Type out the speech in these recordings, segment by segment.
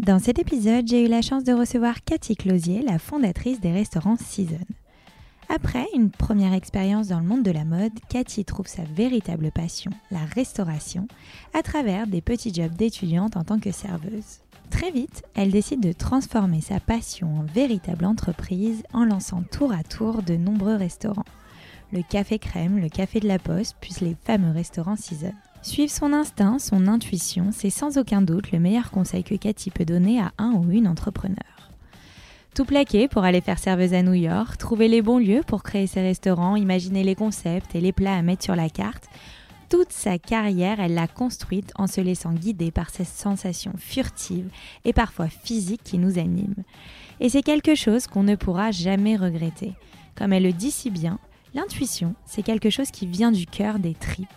Dans cet épisode, j'ai eu la chance de recevoir Cathy Closier, la fondatrice des restaurants Season. Après une première expérience dans le monde de la mode, Cathy trouve sa véritable passion, la restauration, à travers des petits jobs d'étudiante en tant que serveuse. Très vite, elle décide de transformer sa passion en véritable entreprise en lançant tour à tour de nombreux restaurants. Le café crème, le café de la poste, puis les fameux restaurants Season. Suivre son instinct, son intuition, c'est sans aucun doute le meilleur conseil que Cathy peut donner à un ou une entrepreneur. Tout plaquer pour aller faire serveuse à New York, trouver les bons lieux pour créer ses restaurants, imaginer les concepts et les plats à mettre sur la carte. Toute sa carrière, elle l'a construite en se laissant guider par ces sensations furtives et parfois physiques qui nous animent. Et c'est quelque chose qu'on ne pourra jamais regretter. Comme elle le dit si bien, L'intuition, c'est quelque chose qui vient du cœur, des tripes.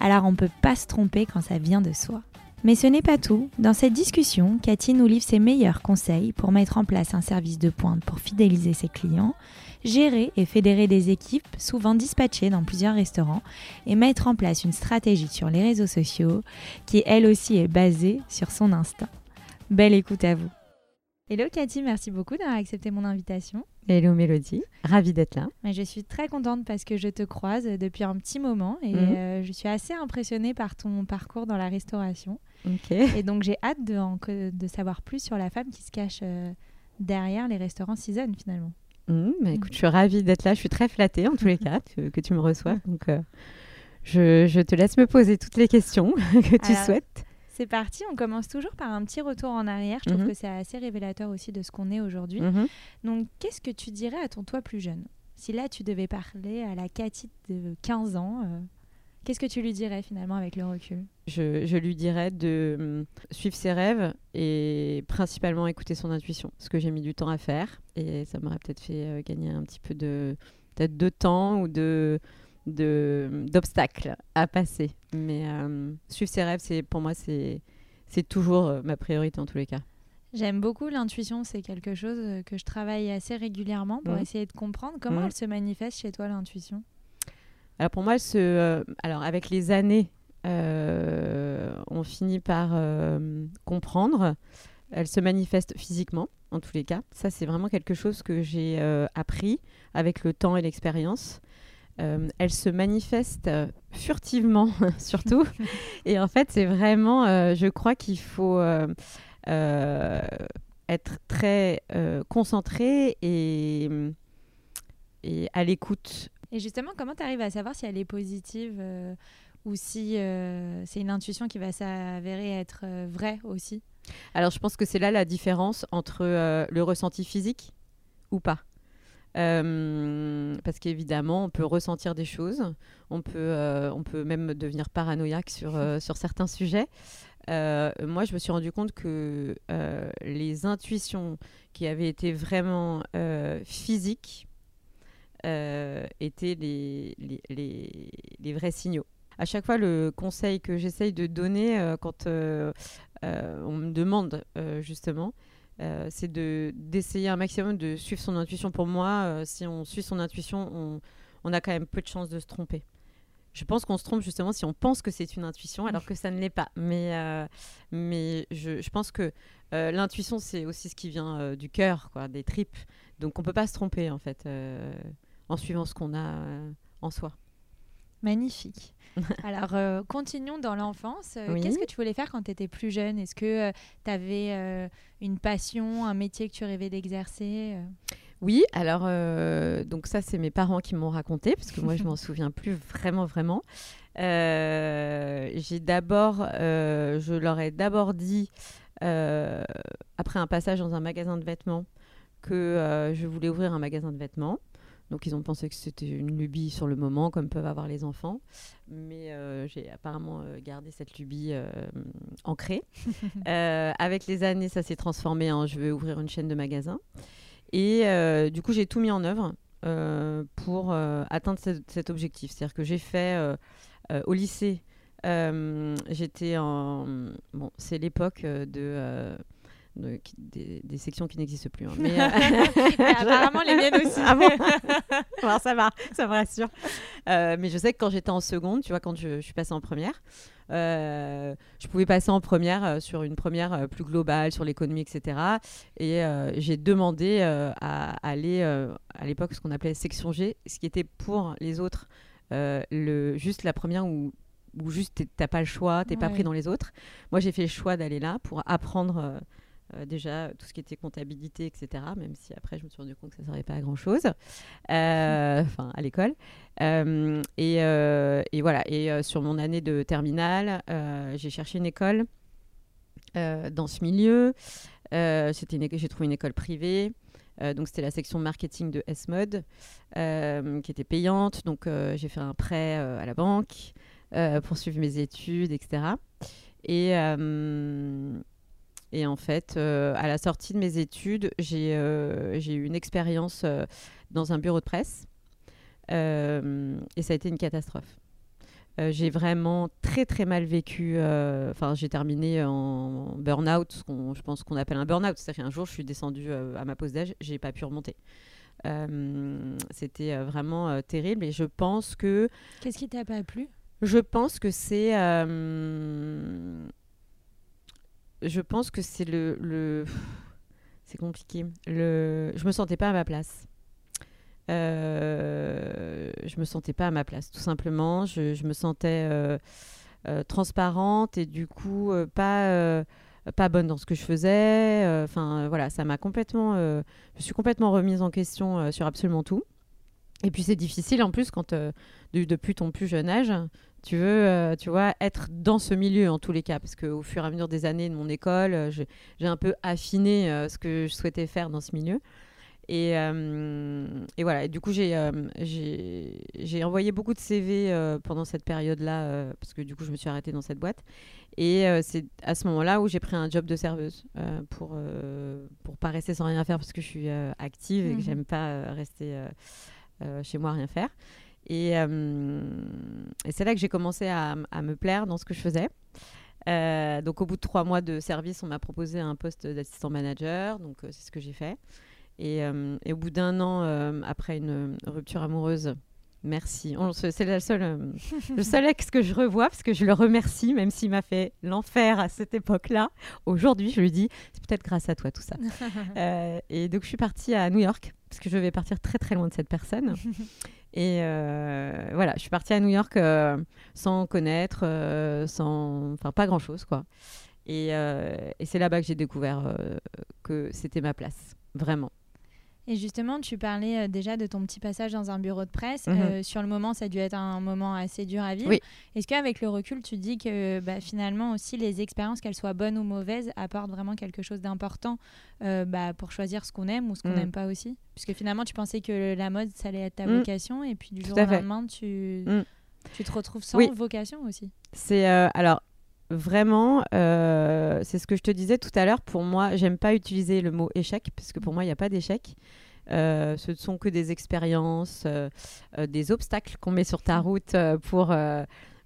Alors on ne peut pas se tromper quand ça vient de soi. Mais ce n'est pas tout. Dans cette discussion, Cathy nous livre ses meilleurs conseils pour mettre en place un service de pointe pour fidéliser ses clients, gérer et fédérer des équipes souvent dispatchées dans plusieurs restaurants et mettre en place une stratégie sur les réseaux sociaux qui elle aussi est basée sur son instinct. Belle écoute à vous. Hello Cathy, merci beaucoup d'avoir accepté mon invitation. Hello Mélodie, ravie d'être là. Je suis très contente parce que je te croise depuis un petit moment et Mhm. euh, je suis assez impressionnée par ton parcours dans la restauration. Ok. Et donc j'ai hâte de, savoir plus sur la femme qui se cache euh, derrière les restaurants Season finalement. Mmh, bah, écoute, je suis ravie d'être là. Je suis très flattée en tous les cas que, que tu me reçoives. Donc, euh, je, je te laisse me poser toutes les questions que tu Alors, souhaites. C'est parti, on commence toujours par un petit retour en arrière. Je trouve Mhm. que c'est assez révélateur aussi de ce qu'on est aujourd'hui. Mhm. Donc qu'est-ce que tu dirais à ton toi plus jeune? Si là tu devais parler à la Cathy de 15 ans, euh, qu'est-ce que tu lui dirais finalement avec le recul? Je, je lui dirais de hum, suivre ses rêves et principalement écouter son intuition, ce que j'ai mis du temps à faire. Et ça m'aurait peut-être fait euh, gagner un petit peu de, peut-être de temps ou de- d'obstacles à passer. Mais euh, suivre ses rêves, c'est pour moi, c'est c'est toujours euh, ma priorité en tous les cas. J'aime beaucoup l'intuition, c'est quelque chose euh, que je travaille assez régulièrement pour essayer de comprendre comment elle se manifeste chez toi l'intuition. Alors pour moi, elle se, euh, alors avec les années, euh, on finit par euh, comprendre. Elle se manifeste physiquement, en tous les cas. Ça, c'est vraiment quelque chose que j'ai appris avec le temps et l'expérience. Euh, elle se manifeste euh, furtivement, surtout. et en fait, c'est vraiment, euh, je crois qu'il faut être très concentré et, et à l'écoute Et justement, comment tu arrives à savoir si elle est positive ou si c'est une intuition qui va s'avérer être vraie aussi? Alors, je pense que c'est là la différence entre le ressenti physique ou pas. Euh, parce qu'évidemment, on peut ressentir des choses, on peut, euh, on peut même devenir paranoïaque sur, euh, sur certains sujets. Moi, je me suis rendu compte que les intuitions qui avaient été vraiment physiques étaient les, les, les- les vrais signaux. À chaque fois, le conseil que j'essaye de donner quand on me demande justement, euh, c'est de d'essayer un maximum de suivre son intuition. Pour moi, euh, si on suit son intuition, on, on a quand même peu de chances de se tromper. Je pense qu'on se trompe justement si on pense que c'est une intuition alors que ça ne l'est pas. Mais, euh, mais je, je pense que l'intuition, c'est aussi ce qui vient du cœur, quoi, des tripes. Donc on peut pas se tromper en fait en suivant ce qu'on a en soi. Magnifique. Alors, euh, continuons dans l'enfance. Euh, Oui. Qu'est-ce que tu voulais faire quand tu étais plus jeune? Est-ce que tu avais une passion, un métier que tu rêvais d'exercer euh? Oui, alors euh, donc ça c'est mes parents qui m'ont raconté parce que moi je m'en souviens plus vraiment vraiment. Euh, j'ai d'abord, euh, je leur ai d'abord dit euh, après un passage dans un magasin de vêtements que euh, je voulais ouvrir un magasin de vêtements. Donc ils ont pensé que c'était une lubie sur le moment, comme peuvent avoir les enfants. Mais j'ai apparemment gardé cette lubie ancrée. avec les années, ça s'est transformé en je veux ouvrir une chaîne de magasins. Et du coup, j'ai tout mis en œuvre pour atteindre cet objectif. C'est-à-dire que j'ai fait au lycée euh, j'étais en. Bon, c'est l'époque euh, de. Euh, des, sections qui n'existent plus. Hein. Mais, apparemment, les miennes aussi. Ah bon ça va, ça me rassure. mais je sais que quand j'étais en seconde, tu vois, quand je, suis passée en première, je pouvais passer en première sur une première plus globale sur l'économie, etc. Et j'ai demandé à aller à l'époque ce qu'on appelait section G, ce qui était pour les autres le, juste la première où ou juste t'as pas le choix, t'es pas pris dans les autres. Moi, j'ai fait le choix d'aller là pour apprendre euh, euh, déjà tout ce qui était comptabilité, etc. Même si après, je me suis rendu compte que ça ne servait pas à grand chose, euh, enfin à l'école. Et, et, voilà. Et sur mon année de terminale, j'ai cherché une école dans ce milieu. C'était j'ai trouvé une école privée. donc c'était la section marketing de S-Mode qui était payante. Donc j'ai fait un prêt à la banque. Euh, poursuivre mes études, etc. Et, euh, et en fait, euh, à la sortie de mes études, j'ai eu une expérience dans un bureau de presse et ça a été une catastrophe. j'ai vraiment très très mal vécu. Enfin, j'ai terminé en burn-out, je pense qu'on appelle un burn-out. C'est-à-dire qu'un jour, je suis descendue à ma pause d'âge, j'ai pas pu remonter. C'était vraiment terrible et je pense que. Qu'est-ce qui t'a pas plu? Je pense que c'est. Je pense que c'est le. le... C'est compliqué. Le... Je me sentais pas à ma place. Euh, je me sentais pas à ma place, tout simplement. Je, me sentais euh, euh, transparente et du coup pas pas bonne dans ce que je faisais. Enfin voilà, ça m'a complètement. je suis complètement remise en question sur absolument tout. Et puis c'est difficile en plus quand depuis ton plus jeune âge, tu veux, euh, tu vois, être dans ce milieu en tous les cas, parce qu'au fur et à mesure des années de mon école, euh, j'ai un peu affiné euh, ce que je souhaitais faire dans ce milieu. Et, et voilà, et du coup, j'ai envoyé beaucoup de CV pendant cette période-là, parce que du coup, je me suis arrêtée dans cette boîte. Et c'est à ce moment-là où j'ai pris un job de serveuse pour pour pas rester sans rien faire, parce que je suis active et que mmh j'aime pas rester chez moi à rien faire. Euh, et, c'est là que j'ai commencé à, me plaire dans ce que je faisais. Euh, donc au bout de trois mois de service, on m'a proposé un poste d'assistant manager, donc euh, c'est ce que j'ai fait. Et, et, au bout d'un an, après une rupture amoureuse, merci. C'est le seul ex que je revois parce que je le remercie, même s'il m'a fait l'enfer à cette époque-là. Aujourd'hui, je lui dis, c'est peut-être grâce à toi tout ça. et donc je suis partie à New York parce que je vais partir très très loin de cette personne. Et euh, voilà, je suis partie à New York euh, sans connaître, euh, sans, enfin pas grand chose quoi. Et, et c'est là-bas que j'ai découvert que c'était ma place, vraiment. Et justement, tu parlais euh, déjà de ton petit passage dans un bureau de presse. Mhm. Euh, sur le moment, ça a dû être un moment assez dur à vivre. Est-ce qu'avec le recul, tu dis que bah, finalement aussi les expériences, qu'elles soient bonnes ou mauvaises, apportent vraiment quelque chose d'important euh, bah, pour choisir ce qu'on aime ou ce qu'on n'aime mhm. pas aussi? Puisque finalement, tu pensais que la mode, ça allait être ta mhm. vocation, et puis du jour au lendemain, tu, tu te retrouves sans vocation aussi. C'est alors vraiment, c'est ce que je te disais tout à l'heure. Pour moi, j'aime pas utiliser le mot échec parce que pour moi, il n'y a pas d'échec. Euh, ce ne sont que des expériences, euh, euh, des obstacles qu'on met sur ta route pour,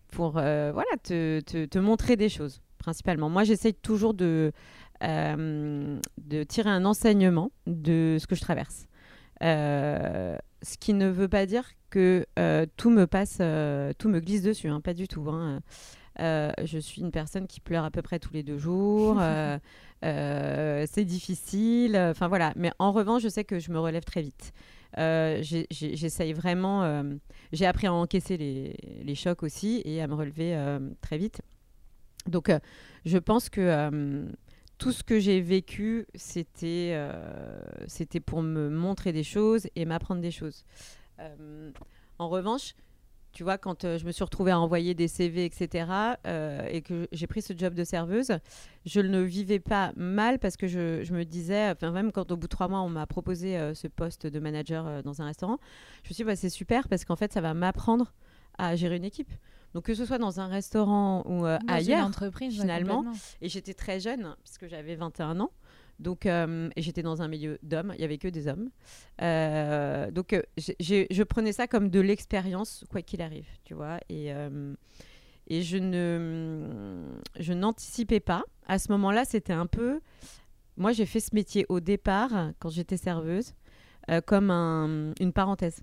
pour voilà, te, te, montrer des choses, principalement. Moi, j'essaye toujours de, de tirer un enseignement de ce que je traverse. ce qui ne veut pas dire que tout me passe, tout me glisse dessus, hein, pas du tout. Hein. Euh, je suis une personne qui pleure à peu près tous les deux jours. Euh, euh, c'est difficile. Enfin voilà. Mais en revanche, je sais que je me relève très vite. J'essaye vraiment. J'ai appris à encaisser les, les, chocs aussi et à me relever très vite. Donc, je pense que tout ce que j'ai vécu, c'était c'était pour me montrer des choses et m'apprendre des choses. en revanche, tu vois, quand euh, je me suis retrouvée à envoyer des CV, etc., euh, et que j'ai pris ce job de serveuse, je ne vivais pas mal parce que je, je me disais, enfin, même quand au bout de trois mois, on m'a proposé euh, ce poste de manager dans un restaurant, je me suis dit, bah, c'est super parce qu'en fait, ça va m'apprendre à gérer une équipe. Donc, que ce soit dans un restaurant ou Dans une ailleurs, entreprise, finalement. et j'étais très jeune, puisque j'avais 21 ans. Donc, euh, j'étais dans un milieu d'hommes, il y avait que des hommes. Euh, donc, euh, je prenais ça comme de l'expérience, quoi qu'il arrive, tu vois. Et, euh, et je ne, je n'anticipais pas. À ce moment-là, c'était un peu. Moi, j'ai fait ce métier au départ, quand j'étais serveuse, comme un- une parenthèse.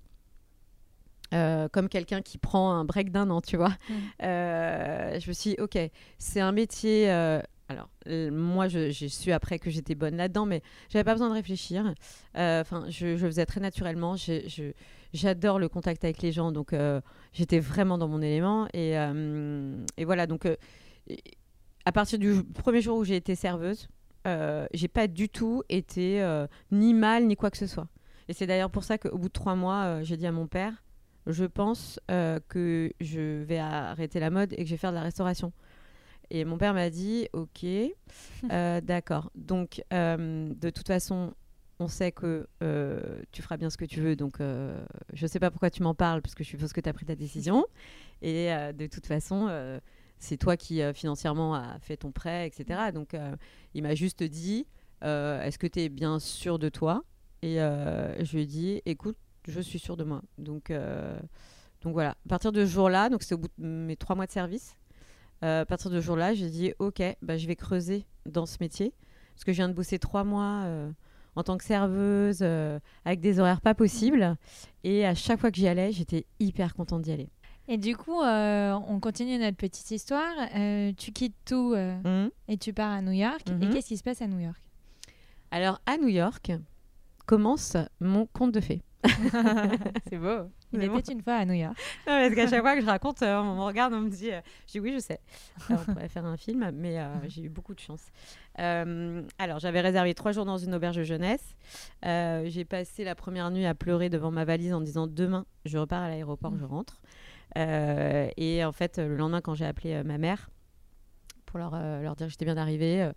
Euh, comme quelqu'un qui prend un break d'un an, tu vois. Mm. Euh, je me suis dit, ok, c'est un métier. euh, alors, moi, j'ai su après que j'étais bonne là-dedans, mais j'avais pas besoin de réfléchir. Euh, Enfin, je, je faisais très naturellement. J'adore le contact avec les gens, donc euh, j'étais vraiment dans mon élément. Et, euh, et voilà, donc à partir du premier jour où j'ai été serveuse, j'ai pas du tout été ni mal ni quoi que ce soit. Et c'est d'ailleurs pour ça qu'au bout de trois mois, j'ai dit à mon père, je pense que je vais arrêter la mode et que je vais faire de la restauration. Et mon père m'a dit, ok, euh, d'accord. Donc, euh, de toute façon, on sait que euh, tu feras bien ce que tu veux. Donc, je ne sais pas pourquoi tu m'en parles, parce que je suppose que tu as pris ta décision. Et de toute façon, c'est toi qui financièrement a fait ton prêt, etc. Donc, il m'a juste dit, est-ce que tu es bien sûr de toi? Et je lui ai dit, écoute, je suis sûre de moi. Donc, donc voilà. À partir de ce jour-là, donc c'est au bout de mes trois mois de service, euh, à partir de ce jour-là, j'ai dit, ok, bah, je vais creuser dans ce métier. Parce que je viens de bosser trois mois euh, en tant que serveuse, euh, avec des horaires pas possibles. Et à chaque fois que j'y allais, j'étais hyper contente d'y aller. Et du coup, on continue notre petite histoire. Tu quittes tout Mhm. et tu pars à New York. Et Mhm. qu'est-ce qui se passe à New York? Alors, à New York, commence mon conte de fée. C'est beau. Il C'est était une fois à New York. Non, parce qu'à chaque fois que je raconte, euh, on me regarde, on me dit, euh, je dis oui, je sais. Euh, on pourrait faire un film, mais euh, j'ai eu beaucoup de chance. Alors, j'avais réservé trois jours dans une auberge de jeunesse. J'ai passé la première nuit à pleurer devant ma valise en disant demain, je repars à l'aéroport, je rentre. Et en fait, le lendemain, quand j'ai appelé ma mère pour leur, leur dire que j'étais bien arrivée,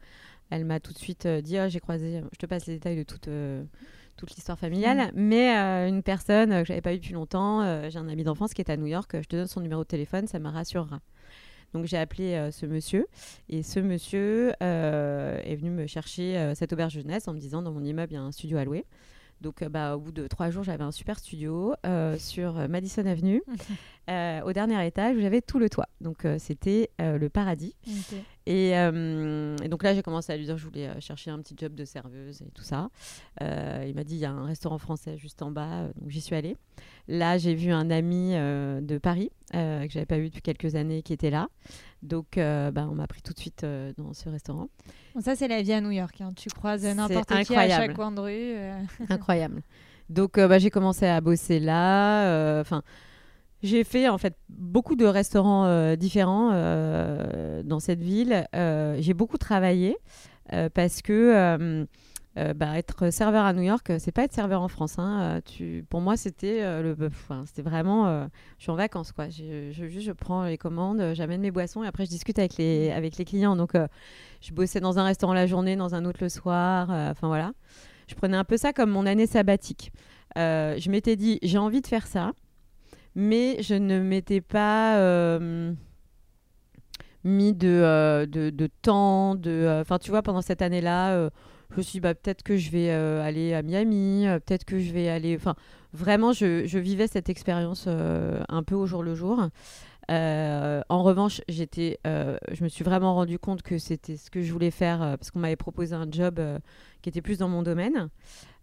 elle m'a tout de suite dit, Ah, j'ai croisé, je te passe les détails de toute toute l'histoire familiale, mais euh, une personne euh, que j'avais pas vue depuis longtemps, euh, j'ai un ami d'enfance qui est à New York, je te donne son numéro de téléphone, ça me rassurera. Donc j'ai appelé euh, ce monsieur et ce monsieur est venu me chercher cette auberge jeunesse en me disant dans mon immeuble il y a un studio à louer. Donc bah, au bout de trois jours j'avais un super studio sur Madison Avenue au dernier étage où j'avais tout le toit. Donc c'était le paradis. Et, euh, et donc là, j'ai commencé à lui dire que je voulais euh, chercher un petit job de serveuse et tout ça. Euh, il m'a dit il y a un restaurant français juste en bas, donc j'y suis allée. Là, j'ai vu un ami euh, de Paris que j'avais pas vu depuis quelques années qui était là. Donc, bah, on m'a pris tout de suite dans ce restaurant. Bon, ça, c'est la vie à New York. hein. Tu croises n'importe qui à chaque coin de rue. Incroyable. Donc, bah, j'ai commencé à bosser là. Enfin, j'ai fait en fait beaucoup de restaurants euh, différents euh, dans cette ville. Euh, j'ai beaucoup travaillé parce que bah, être serveur à New York, c'est pas être serveur en France. hein. Tu, pour moi, c'était le, enfin, c'était vraiment, je suis en vacances quoi. Je, je, prends les commandes, j'amène mes boissons et après je discute avec les, avec les clients. Donc, je bossais dans un restaurant la journée, dans un autre le soir. Enfin voilà, je prenais un peu ça comme mon année sabbatique. Je m'étais dit, j'ai envie de faire ça, mais je ne m'étais pas euh, mis de, euh, de, de temps. de Enfin, tu vois, pendant cette année-là, euh, je me suis dit, bah, peut-être que je vais euh, aller à Miami, euh, peut-être que je vais aller. Enfin, vraiment, je, je vivais cette expérience euh, un peu au jour le jour. Euh, en revanche, euh, je me suis vraiment rendu compte que c'était ce que je voulais faire euh, parce qu'on m'avait proposé un job euh, qui était plus dans mon domaine,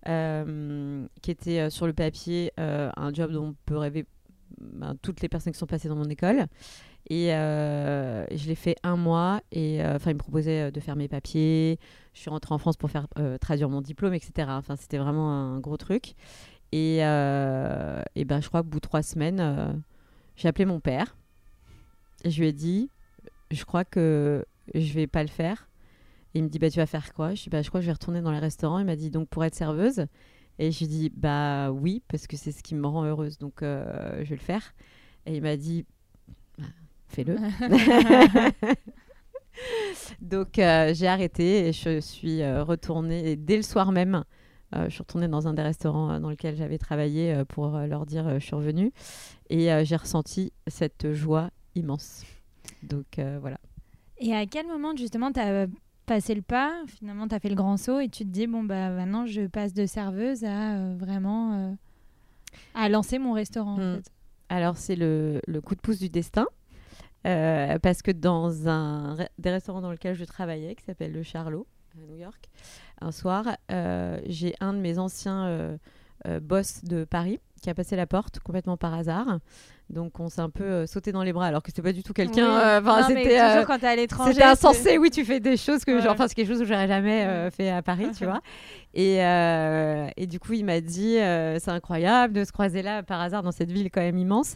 euh, qui était euh, sur le papier euh, un job dont on peut rêver ben, toutes les personnes qui sont passées dans mon école. Et euh, je l'ai fait un mois et euh, enfin, il me proposait euh, de faire mes papiers. Je suis rentrée en France pour faire traduire mon diplôme, etc. Enfin, c'était vraiment un gros truc. Et, et ben, je crois qu'au bout de trois semaines, j'ai appelé mon père. Et je lui ai dit, je crois que je vais pas le faire. Il me dit, bah, tu vas faire quoi? Je dis, bah, je crois que je vais retourner dans les restaurants. Il m'a dit, donc pour être serveuse Et je lui ai dit, bah oui, parce que c'est ce qui me rend heureuse, donc euh, je vais le faire. Et il m'a dit, bah, fais-le. Donc euh, j'ai arrêté et je suis euh, retournée. Et dès le soir même, euh, je suis retournée dans un des restaurants dans lequel j'avais travaillé pour leur dire je suis revenue. Et j'ai ressenti cette joie immense. Donc voilà. Et à quel moment justement tu as passé le pas Finalement, tu as fait le grand saut et tu te dis bon, bah maintenant je passe de serveuse à vraiment à lancer mon restaurant. En hmm. fait. Alors c'est le, le, coup de pouce du destin. Euh, parce que dans un des restaurants dans lequel je travaillais, qui s'appelle le Charlot à New York, un soir, euh, j'ai un de mes anciens euh, boss de Paris qui a passé la porte complètement par hasard. Donc on s'est un peu sauté dans les bras alors que c'était pas du tout quelqu'un. Enfin c'était toujours quand t'es à l'étranger. C'était insensé. Oui, tu fais des choses que genre, enfin c'est quelque chose que j'aurais jamais fait à Paris, tu vois. Et, et du coup il m'a dit c'est incroyable de se croiser là par hasard dans cette ville quand même immense.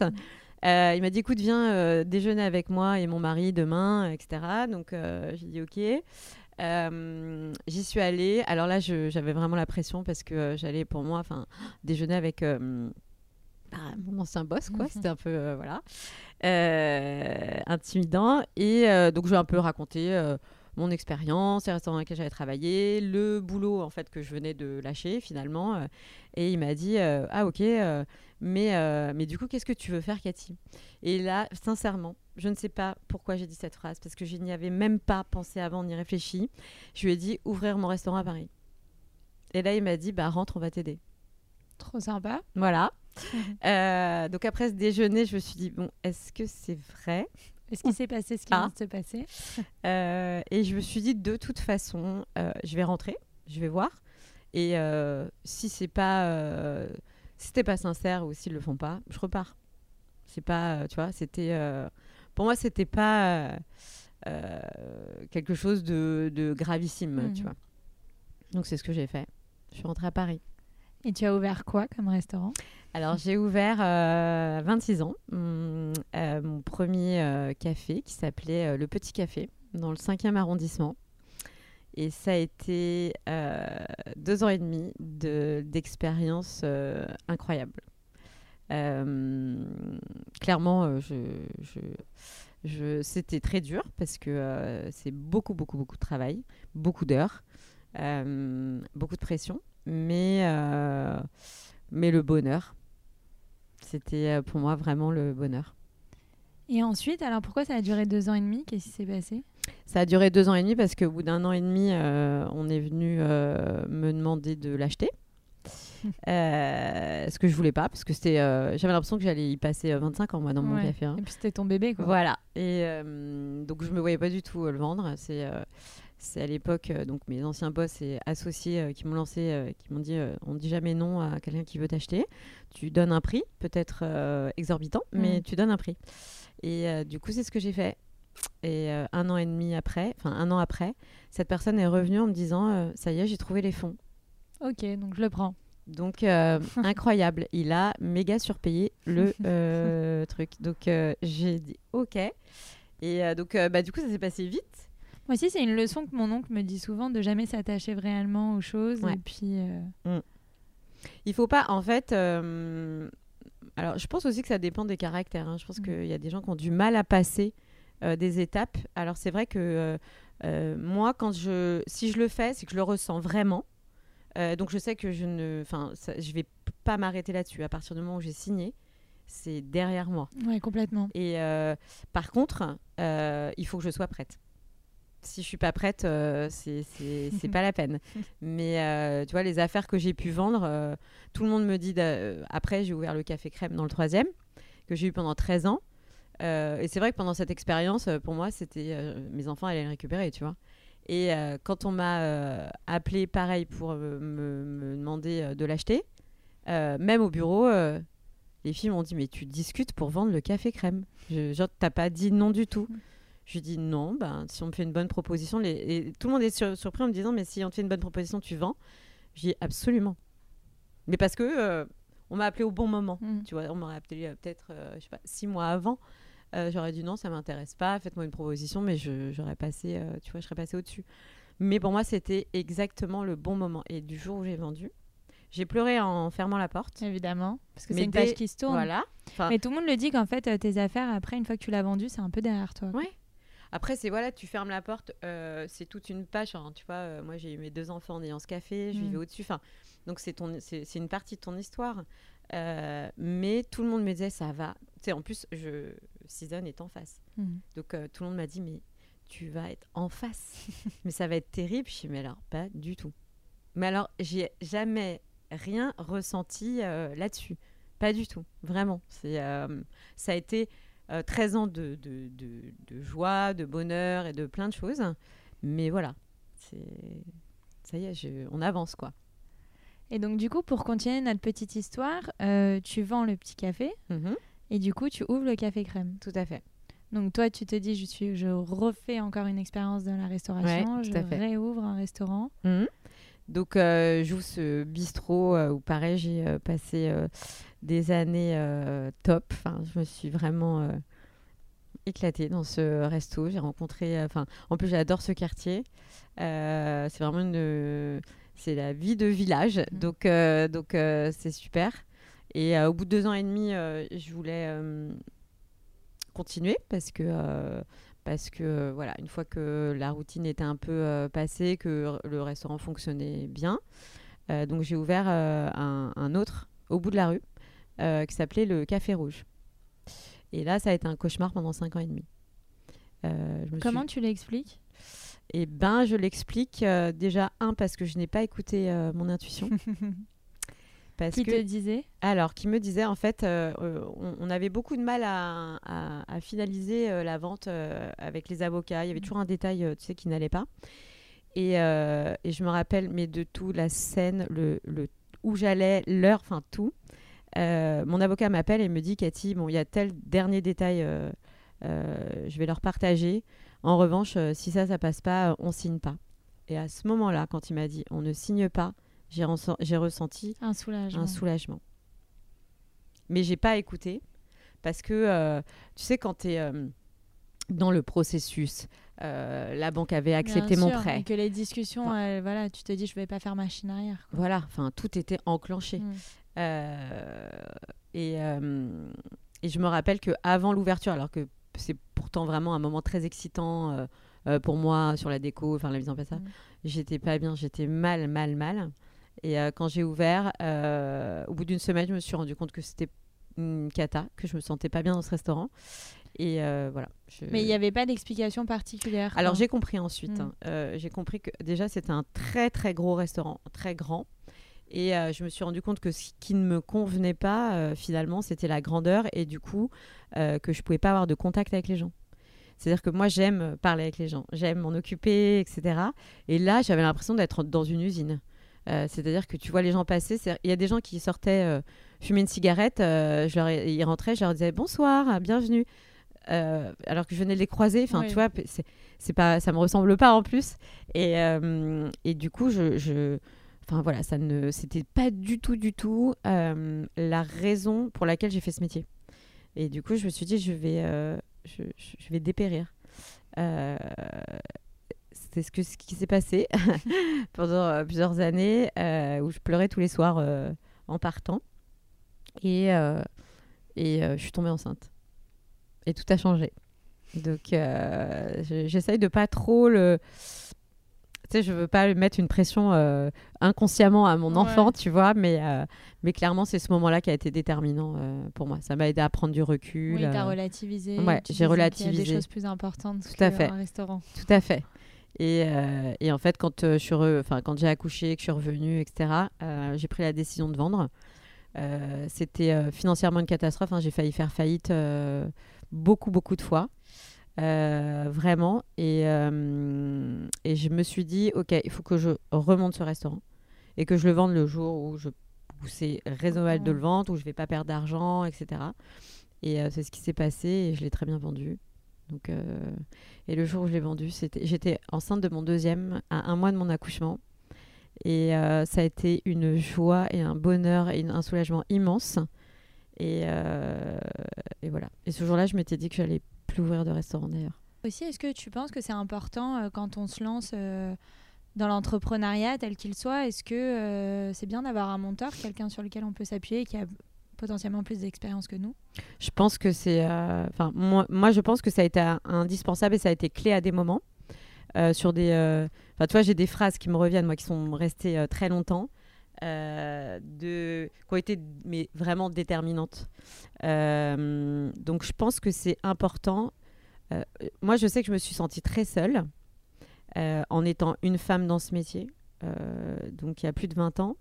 Euh, il m'a dit écoute, viens euh, déjeuner avec moi et mon mari demain, etc. Donc euh, j'ai dit ok. J'y suis allée. Alors là, j'avais vraiment la pression parce que j'allais pour moi, enfin, déjeuner avec bah, mon ancien boss, quoi. C'était un peu voilà intimidant. Et donc je vais un peu raconter mon expérience, les restaurants dans lesquels j'avais travaillé, le boulot en fait que je venais de lâcher finalement. et il m'a dit ah ok, mais, euh, mais du coup, qu'est-ce que tu veux faire, Cathy? Et là, sincèrement, je ne sais pas pourquoi j'ai dit cette phrase, parce que je n'y avais même pas pensé avant, ni réfléchi. Je lui ai dit ouvrir mon restaurant à Paris. Et là, il m'a dit bah rentre, on va t'aider. Trop sympa. Voilà. Euh, donc après ce déjeuner, je me suis dit bon, est-ce que c'est vrai? Est-ce qu'il s'est passé ce qui vient de se passer? Euh, Et je me suis dit de toute façon, je vais rentrer, je vais voir. Et si c'est pas si c'était pas sincère ou s'ils le font pas, je repars. C'est pas, euh, tu vois, c'était. Euh, pour moi, c'était pas euh, quelque chose de, gravissime, tu mhm. vois. Donc, c'est ce que j'ai fait. Je suis rentrée à Paris. Et tu as ouvert quoi comme restaurant? Alors, j'ai ouvert 26 ans mon, mon premier café qui s'appelait Le Petit Café dans le 5e arrondissement. Et ça a été euh, deux ans et demi d'expérience euh, incroyable. Euh, clairement, c'était très dur parce que c'est beaucoup, beaucoup, beaucoup de travail, beaucoup d'heures, beaucoup de pression, mais le bonheur. C'était pour moi vraiment le bonheur. Et ensuite, alors pourquoi ça a duré deux ans et demi? Qu'est-ce qui s'est passé? Ça a duré deux ans et demi parce qu'au bout d'un an et demi, euh, on est venu euh, me demander de l'acheter. euh, ce que je voulais pas parce que c'était euh, j'avais l'impression que j'allais y passer 25 ans moi dans mon café hein. et puis c'était ton bébé quoi voilà et donc je me voyais pas du tout le vendre c'est c'est à l'époque donc mes anciens boss et associés qui m'ont lancé qui m'ont dit on dit jamais non à quelqu'un qui veut t'acheter tu donnes un prix peut-être exorbitant mais mm. tu donnes un prix et du coup c'est ce que j'ai fait et euh, un an et demi après, enfin un an après, cette personne est revenue en me disant euh, Ça y est, j'ai trouvé les fonds. Ok, donc je le prends. Donc euh, incroyable, il a méga surpayé le truc. Donc j'ai dit ok. Et donc bah, du coup ça s'est passé vite. Moi aussi c'est une leçon que mon oncle me dit souvent de jamais s'attacher réellement aux choses. Et puis. Mm. Il faut pas en fait. alors je pense aussi que ça dépend des caractères. Hein. Je pense mm. qu'il y a des gens qui ont du mal à passer euh, des étapes. Alors c'est vrai que euh, euh, moi, quand je, si je le fais, c'est que je le ressens vraiment. donc je sais que je ne, enfin, je vais pas m'arrêter là-dessus. À partir du moment où j'ai signé, c'est derrière moi. Oui, complètement. Et par contre, il faut que je sois prête si je suis pas prête, euh, c'est c'est pas la peine. Mais tu vois, les affaires que j'ai pu vendre, tout le monde me dit. après, j'ai ouvert le café crème dans le troisième, que j'ai eu pendant 13 ans. Euh, et c'est vrai que pendant cette expérience, euh, pour moi, c'était euh, mes enfants allaient le récupérer, tu vois. Et quand on m'a appelé pareil pour me, me demander de l'acheter, même au bureau, les filles m'ont dit mais tu discutes pour vendre le café crème. Je, genre t'as pas dit non du tout. Je dis non, ben, si on me fait une bonne proposition, les, et tout le monde est surpris en me disant mais si on te fait une bonne proposition, tu vends. Je dis absolument. Mais parce que on m'a appelé au bon moment. Mm. Tu vois, on m'a appelé peut-être je sais pas six mois avant. Euh, j'aurais dit non, ça m'intéresse pas, faites-moi une proposition, mais j'aurais passé, euh, tu vois, je serais passé au-dessus. Mais pour moi, c'était exactement le bon moment. Et du jour où j'ai vendu, J'ai pleuré en fermant la porte. Évidemment, parce que Mais c'est une page qui se tourne. Voilà. Enfin, Mais tout le monde le dit qu'en fait, euh, tes affaires, après, une fois que tu l'as vendu, c'est un peu derrière toi. Ouais. Après, c'est voilà, tu fermes la porte, euh, c'est toute une page. hein, tu vois, euh, moi, j'ai eu mes deux enfants en ayant ce café, je Mm. vivais au-dessus. Enfin, donc, c'est ton, c'est une partie de ton histoire. Euh, mais tout le monde me disait, ça va. Tu sais, en plus, je, Season est en face. Mhm. Donc, tout le monde m'a dit, mais tu vas être en face. mais ça va être terrible. Je dis, mais alors, pas du tout. Mais alors, j'ai jamais rien ressenti là-dessus. Pas du tout. Vraiment. C'est, ça a été euh, 13 ans de, de, de- de joie, de bonheur et de plein de choses. Mais voilà. Ça y est, je- on avance, quoi. Et donc, du coup, pour continuer notre petite histoire, euh, tu vends le petit café Mhm. et du coup, tu ouvres le café crème. Tout à fait. Donc, toi, tu te dis, je, suis, je refais encore une expérience dans la restauration, Ouais, je réouvre un restaurant. Mhm. Donc, euh, j'ouvre ce bistrot euh, où, pareil, j'ai euh, passé euh, des années euh, top. Enfin, je me suis vraiment euh, éclatée dans ce resto. J'ai rencontré... euh, Enfin, en plus, j'adore ce quartier. C'est vraiment une... C'est la vie de village. Mhm. Donc, donc c'est super. Et au bout de deux ans et demi, je voulais continuer parce que... euh, parce que voilà, une fois que la routine était un peu euh, passée, que le restaurant fonctionnait bien, euh, donc j'ai ouvert un, un autre au bout de la rue euh, qui s'appelait le Café Rouge. Et là, ça a été un cauchemar pendant cinq ans et demi. Euh, je me Comment suis... tu l'expliques? Eh ben, je l'explique euh, déjà un parce que je n'ai pas écouté mon intuition. Parce Qui que te disait? Alors, qui me disait en fait, on, on avait beaucoup de mal à, à- à finaliser la vente avec les avocats. Il y avait toujours un détail, tu sais, qui n'allait pas. Et, et je me rappelle, mais de tout, la scène, le, le- où j'allais, l'heure, enfin tout. Euh, mon avocat m'appelle et me dit, Cathy, bon, il y a tel dernier détail, euh, euh, je vais leur partager. En revanche, si ça, ça passe pas, on signe pas. Et à ce moment-là, quand il m'a dit, on ne signe pas, j'ai ressent- j'ai ressenti Un soulagement. un soulagement. Mais j'ai pas écouté parce que tu sais quand tu es dans le processus, euh, la banque avait accepté Bien mon sûr, prêt. Et que les discussions, voilà, tu te dis, je vais pas faire machine arrière. quoi. Voilà, enfin tout était enclenché. Mm. Euh, et, euh, et je me rappelle que avant l'ouverture, alors que c'est pourtant vraiment un moment très excitant euh, pour moi sur la déco, enfin la mise en place, ça, Mm. j'étais pas bien, j'étais mal, mal, mal. Et euh, quand j'ai ouvert, euh, au bout d'une semaine, je me suis rendu compte que c'était une cata, que je me sentais pas bien dans ce restaurant. Et euh, voilà. je- Mais il n'y avait pas d'explication particulière. alors quoi. j'ai compris ensuite. Mm. hein. J'ai compris que déjà c'était un très très gros restaurant, très grand. Et euh, je me suis rendu compte que ce qui ne me convenait pas euh, finalement, c'était la grandeur et du coup euh, que je pouvais pas avoir de contact avec les gens. C'est-à-dire que moi j'aime parler avec les gens, j'aime m'en occuper, etc. Et là j'avais l'impression d'être dans une usine. C'est-à-dire que tu vois les gens passer. Il y a des gens qui sortaient fumer une cigarette, je leur ils rentraient, je leur disais bonsoir, bienvenue. Euh, alors que je venais de les croiser. Enfin, Oui. tu vois, c'est c'est pas, ça me ressemble pas en plus. Et, euh, et du coup, je, je- enfin voilà, ça ne, c'était pas du tout, du tout euh, la raison pour laquelle j'ai fait ce métier. Et du coup, je me suis dit, je vais, euh, je, vais dépérir. Euh, c'est ce, que, ce qui s'est passé pendant plusieurs années où je pleurais tous les soirs en partant. Et, et je suis tombée enceinte. Et tout a changé. Donc, je- j'essaye de pas trop le. Tu sais, je veux pas mettre une pression euh, inconsciemment à mon Ouais. enfant, tu vois, mais, euh, mais clairement, c'est ce moment-là qui a été déterminant euh, pour moi. Ça m'a aidé à prendre du recul. Oui, t'as relativisé. ouais, j'ai disais qu'il y a relativisé. des choses plus importantes Tout à fait. qu'un restaurant. Tout à fait. Et, et en fait, quand, je suis re- enfin, quand j'ai accouché, que je suis revenue, etc., j'ai pris la décision de vendre. C'était financièrement une catastrophe. hein. J'ai failli faire faillite beaucoup, beaucoup de fois. Euh, vraiment. Et, euh, et je me suis dit, OK, il faut que je remonte ce restaurant et que je le vende le jour où, je- où c'est raisonnable de le vendre, où je vais pas perdre d'argent, etc. Et euh, c'est ce qui s'est passé et je l'ai très bien vendu. Donc, et le jour où je l'ai vendu, c'était, j'étais enceinte de mon deuxième à un mois de mon accouchement. Et ça a été une joie et un bonheur et une- un soulagement immense. Et, et voilà. Et ce jour-là, je m'étais dit que j'allais plus ouvrir de restaurant d'ailleurs. Aussi, est-ce que tu penses que c'est important euh, quand on se lance euh, dans l'entrepreneuriat tel qu'il soit, est-ce que c'est bien d'avoir un monteur, quelqu'un sur lequel on peut s'appuyer qui a potentiellement plus d'expérience que nous? Je pense que c'est. Enfin, moi, moi, je pense que ça a été indispensable et ça a été clé à des moments. sur des. Enfin, tu vois, j'ai des phrases qui me reviennent, moi, qui sont restées très longtemps. Euh, de, qui ont été mais vraiment déterminantes. Euh, donc je pense que c'est important. Euh, moi, je sais que je me suis sentie très seule en étant une femme dans ce métier. donc il y a plus de 20 ans.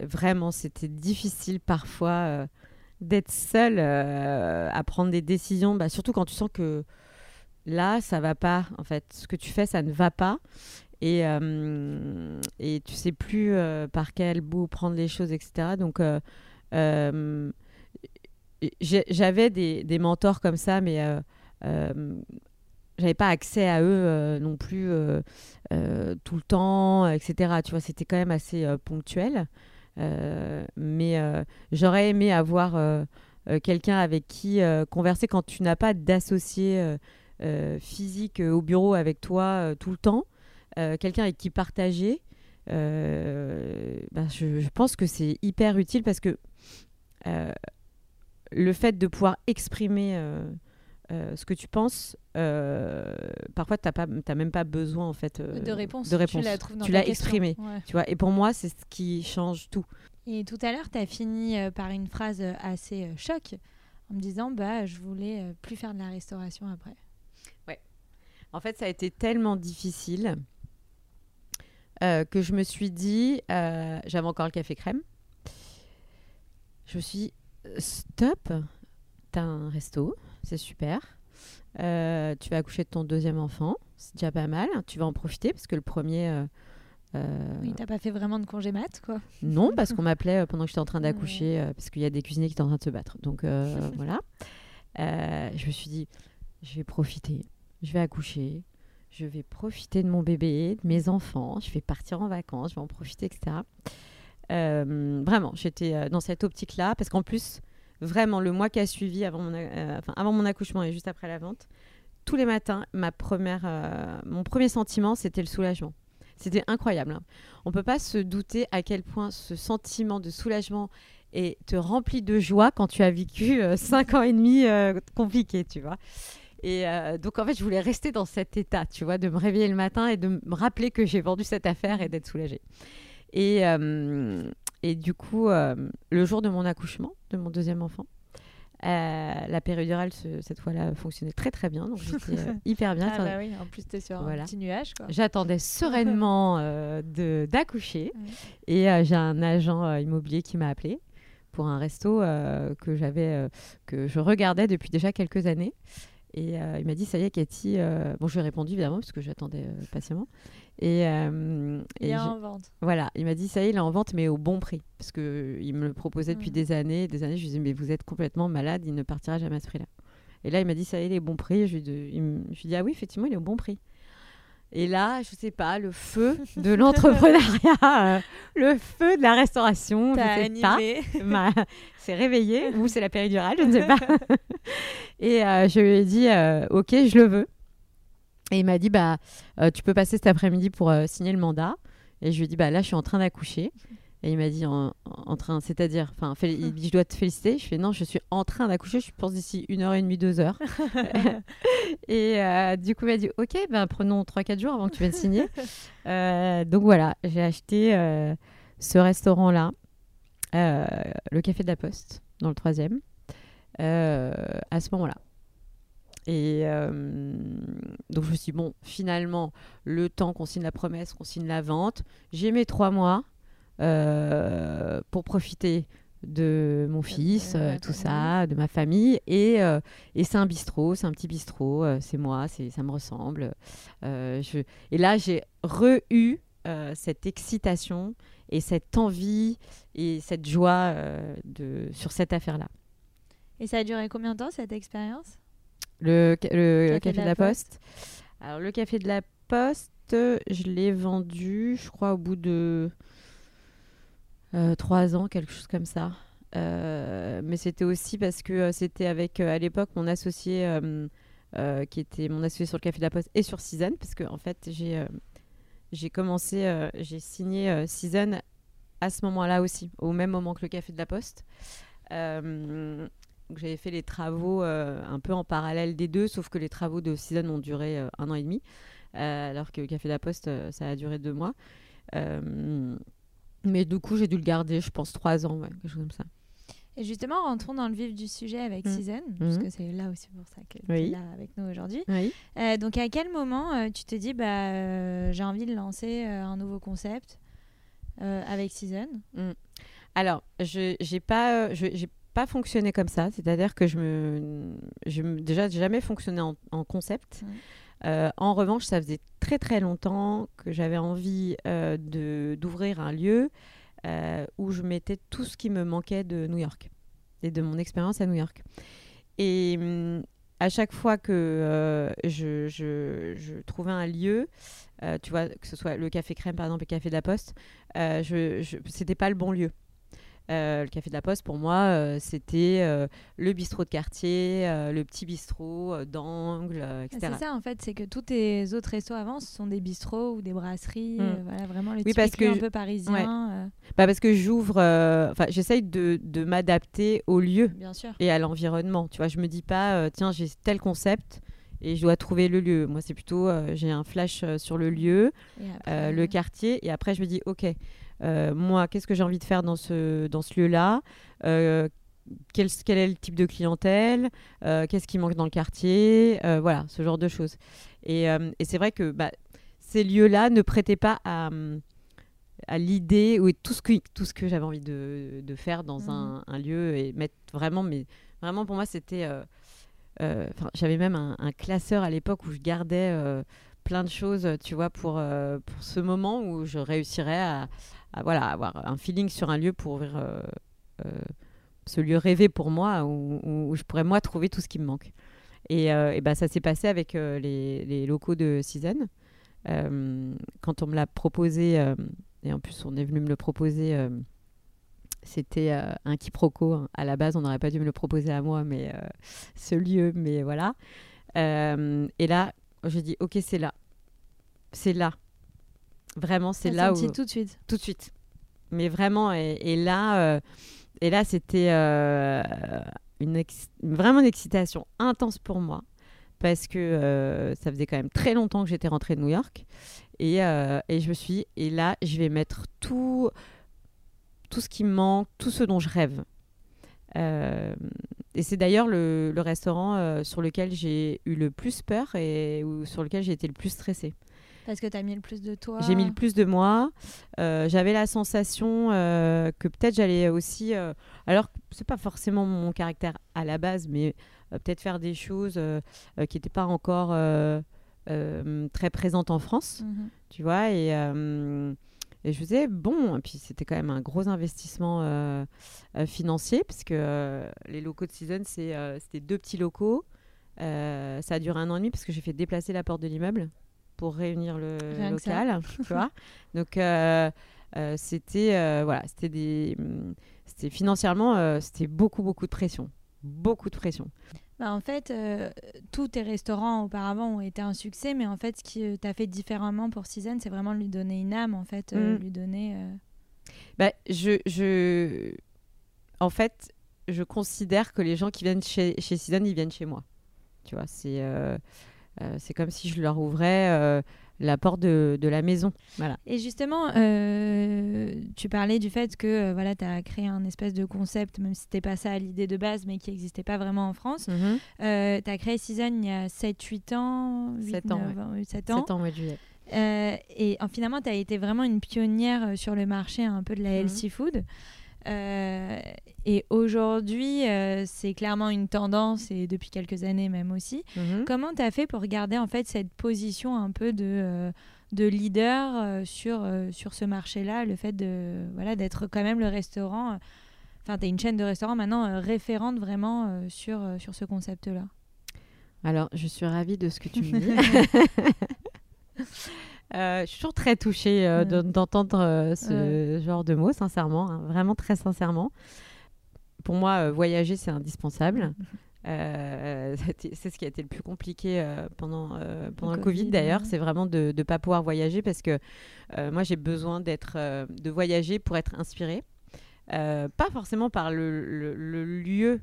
vraiment, c'était difficile parfois d'être seule à prendre des décisions, bah, surtout quand tu sens que là, ça va pas. En fait, ce que tu fais, ça ne va pas et, euh, et tu sais plus euh, par quel bout prendre les choses, etc. Donc, euh, j'avais des, des, mentors comme ça, mais j'avais pas accès à eux non plus tout le temps, etc. Tu vois, c'était quand même assez ponctuel. mais j'aurais aimé avoir quelqu'un avec qui converser quand tu n'as pas d'associé physique au bureau avec toi tout le temps. Euh, quelqu'un avec qui partager, euh, ben, je, pense que c'est hyper utile parce que euh, le fait de pouvoir exprimer ce que tu penses, parfois tu n'as même pas besoin en fait de réponse. De réponse. Tu l'as exprimé, tu vois. Et pour moi, c'est ce qui change tout. Et tout à l'heure, tu as fini par une phrase assez choc en me disant bah je voulais plus faire de la restauration après. Ouais. En fait, ça a été tellement difficile euh, que je me suis dit, euh, j'avais encore le café crème. Je me suis dit, stop, t'as un resto, c'est super. Euh, tu vas accoucher de ton deuxième enfant, c'est déjà pas mal. Tu vas en profiter parce que le premier. Oui, t'as pas fait vraiment de congé mat, quoi. Non, parce qu'on m'appelait pendant que j'étais en train d'accoucher, parce qu'il y a des cuisiniers qui étaient en train de se battre. Donc voilà. je me suis dit, je vais profiter, je vais accoucher, je vais profiter de mon bébé, de mes enfants, je vais partir en vacances, je vais en profiter, etc. Euh, vraiment, j'étais euh, dans cette optique-là, parce qu'en plus, vraiment, le mois qui a suivi avant mon, euh, avant mon accouchement et juste après la vente, tous les matins, ma première, mon premier sentiment, c'était le soulagement. C'était incroyable. Hein. On ne peut pas se douter à quel point ce sentiment de soulagement et te remplit de joie quand tu as vécu cinq ans et demi compliqués, tu vois. Et euh, donc, en fait, je voulais rester dans cet état, tu vois, de me réveiller le matin et de me rappeler que j'ai vendu cette affaire et d'être soulagée. Et, euh, et du coup, euh, le jour de mon accouchement, de mon deuxième enfant, la péridurale, cette fois-là, fonctionnait très très bien. Donc j'étais hyper bien. Ah bah oui, en plus, tu sur un petit nuage. J'attendais sereinement d'accoucher. Et j'ai un agent immobilier qui m'a appelé pour un resto que j'avais que je regardais depuis déjà quelques années et euh, il m'a dit, ça y est, Cathy. Euh, bon, je lui ai répondu évidemment, parce que j'attendais euh, patiemment. Et, il est en vente. Voilà, il m'a dit, ça y est, il est en vente, mais au bon prix. Parce qu'il me le proposait depuis des années. Des années, je lui disais, mais vous êtes complètement malade, il ne partira jamais à ce prix-là. Et là, il m'a dit, ça y est, il est au bon prix. Je lui, ai dit, ah oui, effectivement, il est au bon prix. Et là, je sais pas, le feu de l'entrepreneuriat, le feu de la restauration, je sais pas, c'est réveillé ou c'est la péridurale, je ne sais pas. et euh, je lui ai dit, euh, ok, je le veux. Et il m'a dit, bah, euh, tu peux passer cet après-midi pour signer le mandat. Et je lui ai dit, bah là, je suis en train d'accoucher. Et il m'a dit en, train, c'est-à-dire, enfin, il dit je dois te féliciter. Je fais non, je suis en train d'accoucher. Je pense d'ici une heure et demie, deux heures. et euh, du coup, il m'a dit ok, ben prenons trois quatre jours avant que tu viennes signer. Euh, donc voilà, j'ai acheté euh, ce restaurant-là, le Café de la Poste, dans le troisième, à ce moment-là. Et donc je me suis dit, bon, finalement, le temps qu'on signe la promesse, qu'on signe la vente, j'ai mes trois mois. Euh, pour profiter de mon fils, euh, tout ça, de ma famille. Et, euh, et c'est un bistrot, c'est un petit bistrot, c'est moi, ça me ressemble. Je... Et là, j'ai re-eu cette excitation et cette envie et cette joie de... sur cette affaire-là. Et ça a duré combien de temps cette expérience? Le, le, café, de la, Poste. Alors, le café de la Poste, je l'ai vendu, je crois, au bout de trois ans, quelque chose comme ça. Euh, mais c'était aussi parce que euh, c'était avec, à l'époque, mon associé qui était mon associé sur le Café de la Poste, et sur Season, parce que en fait, j'ai j'ai commencé, j'ai signé Season à ce moment-là aussi, au même moment que le Café de la Poste. j'avais fait les travaux un peu en parallèle des deux, sauf que les travaux de Season ont duré un an et demi, alors que le Café de la Poste, ça a duré deux mois. Mais du coup, j'ai dû le garder, je pense, trois ans, quelque chose comme ça. Et justement, rentrons dans le vif du sujet avec mmh. Season, parce mmh. que c'est là aussi pour ça que tu es là avec nous aujourd'hui. Euh, donc, à quel moment euh, tu te dis, bah, euh, j'ai envie de lancer un nouveau concept avec Season mmh. Alors, je n'ai pas, pas fonctionné comme ça, c'est-à-dire que je me, je déjà jamais fonctionné en, en concept. En revanche, ça faisait très très longtemps que j'avais envie de d'ouvrir un lieu euh, où je mettais tout ce qui me manquait de New York et de mon expérience à New York. Et hum, à chaque fois que euh, je, je, trouvais un lieu, euh, tu vois, que ce soit le Café Crème par exemple, le Café de la Poste, je, je, c'était pas le bon lieu. Euh, le Café de la Poste, pour moi, euh, c'était euh, le bistrot de quartier, le petit bistrot d'angle, etc. C'est ça, en fait, c'est que tous tes autres restos avant, ce sont des bistrots ou des brasseries, mm. voilà, vraiment les oui, parce que un peu parisiens. Bah parce que j'ouvre, enfin, j'essaye de, de m'adapter au lieu Bien sûr. et à l'environnement. Tu vois, je me dis pas, tiens, j'ai tel concept et je dois trouver le lieu. Moi, c'est plutôt, j'ai un flash sur le lieu, le quartier, et après, je me dis, ok, moi, qu'est-ce que j'ai envie de faire dans ce, dans ce lieu-là euh, quel, quel, est le type de clientèle, euh, qu'est-ce qui manque dans le quartier, voilà, ce genre de choses. Et, et c'est vrai que bah, ces lieux-là ne prêtaient pas à, à l'idée ou tout ce que, tout ce que j'avais envie de, de, faire dans mmh. un, un, lieu et mettre vraiment, mais vraiment pour moi, c'était. j'avais même un, un, classeur à l'époque où je gardais plein de choses, tu vois, pour, pour ce moment où je réussirais à, voilà, avoir un feeling sur un lieu pour ouvrir euh, euh, ce lieu rêvé pour moi où, je pourrais moi trouver tout ce qui me manque. Et, euh, et bah, ça s'est passé avec les, les, locaux de Season. quand on me l'a proposé, et en plus on est venu me le proposer, c'était un quiproquo. À la base, on n'aurait pas dû me le proposer à moi, mais ce lieu, mais voilà. et là, j'ai dit, ok, c'est là. C'est là. Vraiment, c'est là où. tout de suite. Tout de suite. Mais vraiment, et, là, euh, et là, c'était euh, vraiment une excitation intense pour moi parce que euh, ça faisait quand même très longtemps que j'étais rentrée de New York et, et, je me suis dit, et là, je vais mettre tout, tout ce qui me manque, tout ce dont je rêve. et c'est d'ailleurs le, le, restaurant sur lequel j'ai eu le plus peur et sur lequel j'ai été le plus stressée. Parce que tu as mis le plus de toi. J'ai mis le plus de moi. Euh, j'avais la sensation euh, que peut-être j'allais aussi. Euh, alors, c'est pas forcément mon caractère à la base, mais peut-être faire des choses qui n'étaient pas encore très présentes en France. Mhm. Tu vois, et. Et je faisais, bon, et puis c'était quand même un gros investissement financier, parce que les locaux de Season, c'était deux petits locaux. ça a duré un an et demi, parce que j'ai fait déplacer la porte de l'immeuble pour réunir le local, tu vois. Donc euh, euh, c'était euh, voilà, c'était des c'était financièrement c'était beaucoup beaucoup de pression, beaucoup de pression. Bah en fait, tous tes restaurants auparavant ont été un succès, mais en fait, ce qui t'a fait différemment pour Season, c'est vraiment lui donner une âme, en fait, mm. lui donner. Bah, je, je, en fait, je considère que les gens qui viennent chez, chez Season, ils viennent chez moi. Tu vois, c'est c'est comme si je leur ouvrais euh, la porte de, la maison. Voilà. Et justement, euh, tu parlais du fait que voilà, tu as créé un espèce de concept, même si c'était pas ça l'idée de base, mais qui n'existait pas vraiment en France. Mhm. tu as créé Season il y a 7-8 ans. 7 ans, 7 ans. 7 ans, mois de juillet. et finalement, tu as été vraiment une pionnière sur le marché un peu de la mhm. healthy food. Euh, et aujourd'hui, euh, c'est clairement une tendance, et depuis quelques années même aussi. Mhm. Comment tu as fait pour garder en fait cette position un peu de, euh, de leader sur, sur ce marché-là, le fait de voilà d'être quand même le restaurant, enfin tu es une chaîne de restaurants maintenant référente vraiment sur, sur ce concept-là? Alors, je suis ravie de ce que tu me dis. Euh, je suis toujours très touchée euh, d'entendre euh, ce genre de mots, sincèrement, hein, vraiment très sincèrement. Pour moi, voyager, c'est indispensable. c'est ce qui a été le plus compliqué pendant, pendant le, Covid, d'ailleurs, c'est vraiment de ne pas pouvoir voyager parce que moi j'ai besoin d'être de voyager pour être inspirée. pas forcément par le, le lieu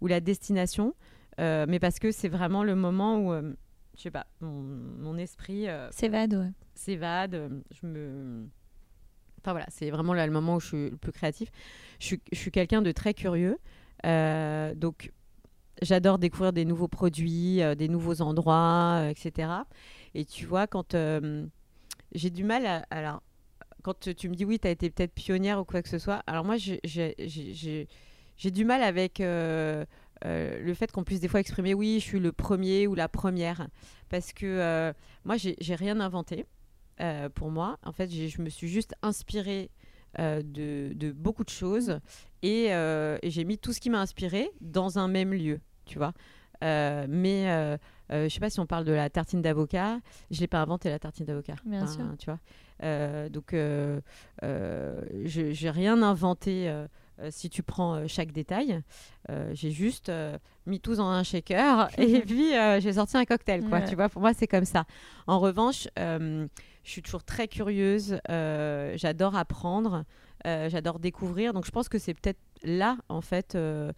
ou la destination, mais parce que c'est vraiment le moment où je sais pas, mon, esprit s'évade, ouais. S'évade, je me Enfin voilà, c'est vraiment là le moment où je suis le plus créatif. Je suis, quelqu'un de très curieux. Euh, donc j'adore découvrir des nouveaux produits, euh, des nouveaux endroits, euh, etc. Et tu vois, quand j'ai du mal à. Alors, quand tu me dis oui, tu as été peut-être pionnière ou quoi que ce soit, alors moi, j'ai du mal avec. Le fait qu'on puisse des fois exprimer oui, je suis le premier ou la première. Parce que moi, j'ai rien inventé. Euh, pour moi. En fait, je me suis juste inspirée euh, de, beaucoup de choses euh, et, j'ai mis tout ce qui m'a inspiré dans un même lieu, tu vois. mais je sais pas si on parle de la tartine d'avocat. Je l'ai pas inventé la tartine d'avocat. Bien sûr. Tu vois. donc, je n'ai rien inventé. Si tu prends chaque détail, j'ai juste mis tout dans un shaker et puis j'ai sorti un cocktail. Quoi, Tu vois, pour moi, c'est comme ça. En revanche, je suis toujours très curieuse. Euh, j'adore apprendre. Euh, j'adore découvrir. Donc, je pense que c'est peut-être là, en fait. Euh,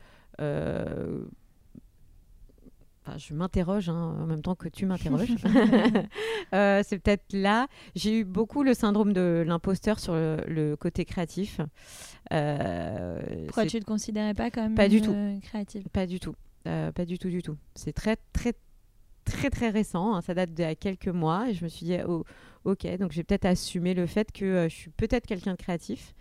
enfin, je m'interroge hein, en même temps que tu m'interroges. c'est peut-être là. J'ai eu beaucoup le syndrome de l'imposteur sur le, côté créatif. Pourquoi tu ne te considérais pas comme pas du tout. créative Pas du tout. pas du tout, du tout. C'est très, très, très, très récent. Hein. Ça date d'il y a quelques mois. Et je me suis dit, oh, ok, donc j'ai peut-être assumé le fait que euh, je suis peut-être quelqu'un de créatif.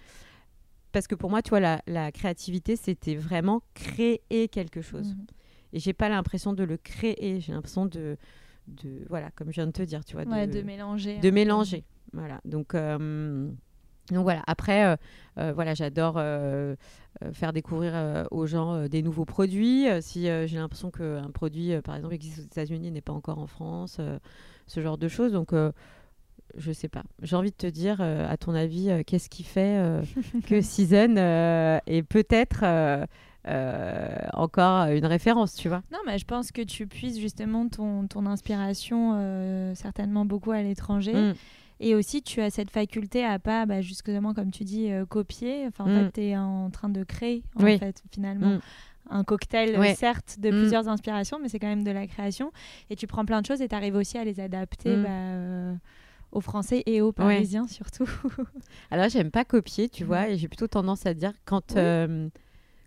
Parce que pour moi, tu vois, la, créativité, c'était vraiment créer quelque chose. Mhm. Et j'ai pas l'impression de le créer, j'ai l'impression de, de, voilà, comme je viens de te dire, tu vois, de, mélanger. De mélanger, voilà. Donc, euh, donc voilà. Après, euh, voilà, j'adore faire découvrir aux gens des nouveaux produits. si j'ai l'impression qu'un produit, par exemple, existe aux États-Unis, n'est pas encore en France, ce genre de choses. Donc je sais pas. J'ai envie de te dire, euh, à ton avis, euh, qu'est-ce qui fait euh, que Season est peut-être encore une référence, tu vois Non, mais je pense que tu puisses justement ton, ton inspiration certainement beaucoup à l'étranger. Mm. Et aussi, tu as cette faculté à pas, bah, justement, comme tu dis, copier. Enfin, en mm. fait, tu es en train de créer, en fait, finalement. Mm. un cocktail, certes, de plusieurs inspirations, mais c'est quand même de la création. Et tu prends plein de choses et tu arrives aussi à les adapter bah, aux Français et aux Parisiens surtout. Alors j'aime pas copier, tu vois, et j'ai plutôt tendance à dire quand, euh,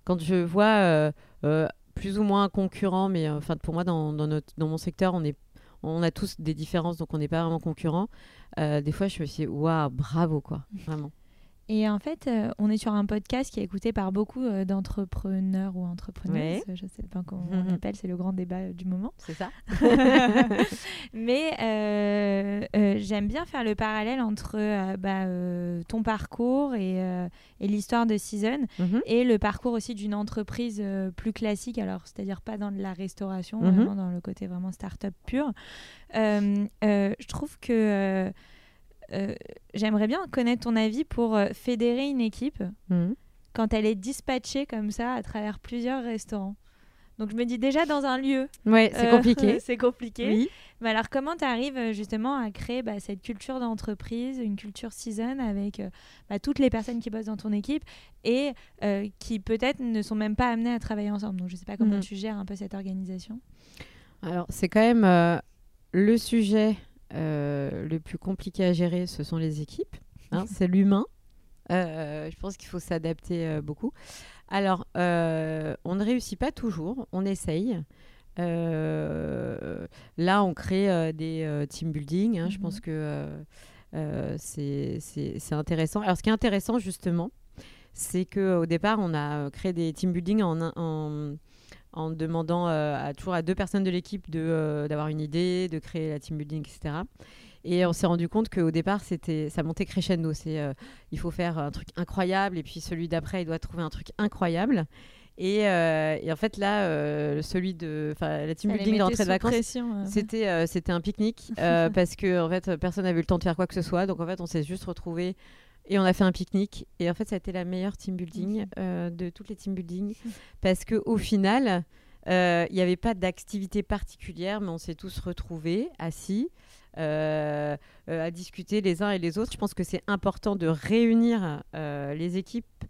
quand je vois euh, euh, plus ou moins un concurrent, mais enfin pour moi dans, dans, notre, dans mon secteur, on, est, on a tous des différences, donc on n'est pas vraiment concurrents. des fois je me dis, waouh, bravo quoi, vraiment. Et en fait, euh, on est sur un podcast qui est écouté par beaucoup euh, d'entrepreneurs ou entrepreneuses. Je ne sais pas comment on mhm. appelle, c'est le grand débat du moment. C'est ça. Mais euh, j'aime bien faire le parallèle entre bah, ton parcours et, et l'histoire de Season mhm. et le parcours aussi d'une entreprise plus classique, alors c'est-à-dire pas dans la restauration, mhm. vraiment dans le côté vraiment start-up pur. je trouve que euh, j'aimerais bien connaître ton avis pour euh, fédérer une équipe mhm. quand elle est dispatchée comme ça à travers plusieurs restaurants. Donc je me dis déjà dans un lieu. Ouais, c'est compliqué. c'est compliqué. Mais alors comment tu arrives justement à créer bah, cette culture d'entreprise, une culture season avec euh, bah, toutes les personnes qui bossent dans ton équipe et qui peut-être ne sont même pas amenées à travailler ensemble? Donc je sais pas comment mhm. tu gères un peu cette organisation. Alors c'est quand même le sujet euh, le plus compliqué à gérer, ce sont les équipes. Hein, c'est l'humain. Euh, je pense qu'il faut s'adapter euh, beaucoup. Alors, on ne réussit pas toujours, on essaye. là, on crée des team building. Hein, je pense mhm. que c'est intéressant. Alors, ce qui est intéressant, justement, c'est qu'au départ, on a créé des team building en, en en demandant euh, à, toujours à deux personnes de l'équipe euh, d'avoir une idée, de créer la team building, etc. Et on s'est rendu compte qu'au départ, c'était ça montait crescendo. C'est euh, il faut faire un truc incroyable et puis celui d'après, il doit trouver un truc incroyable. Et, et en fait là, celui de, la team building d'entrée de vacances, c'était c'était un pique-nique parce que en fait personne n'avait eu le temps de faire quoi que ce soit. Donc en fait, on s'est juste retrouvé Et on a fait un pique-nique. Et en fait, ça a été la meilleure team building euh, de toutes les team building. parce qu'au final, il n'y avait pas d'activité particulière, mais on s'est tous retrouvés assis. à discuter les uns et les autres. Je pense que c'est important de réunir les équipes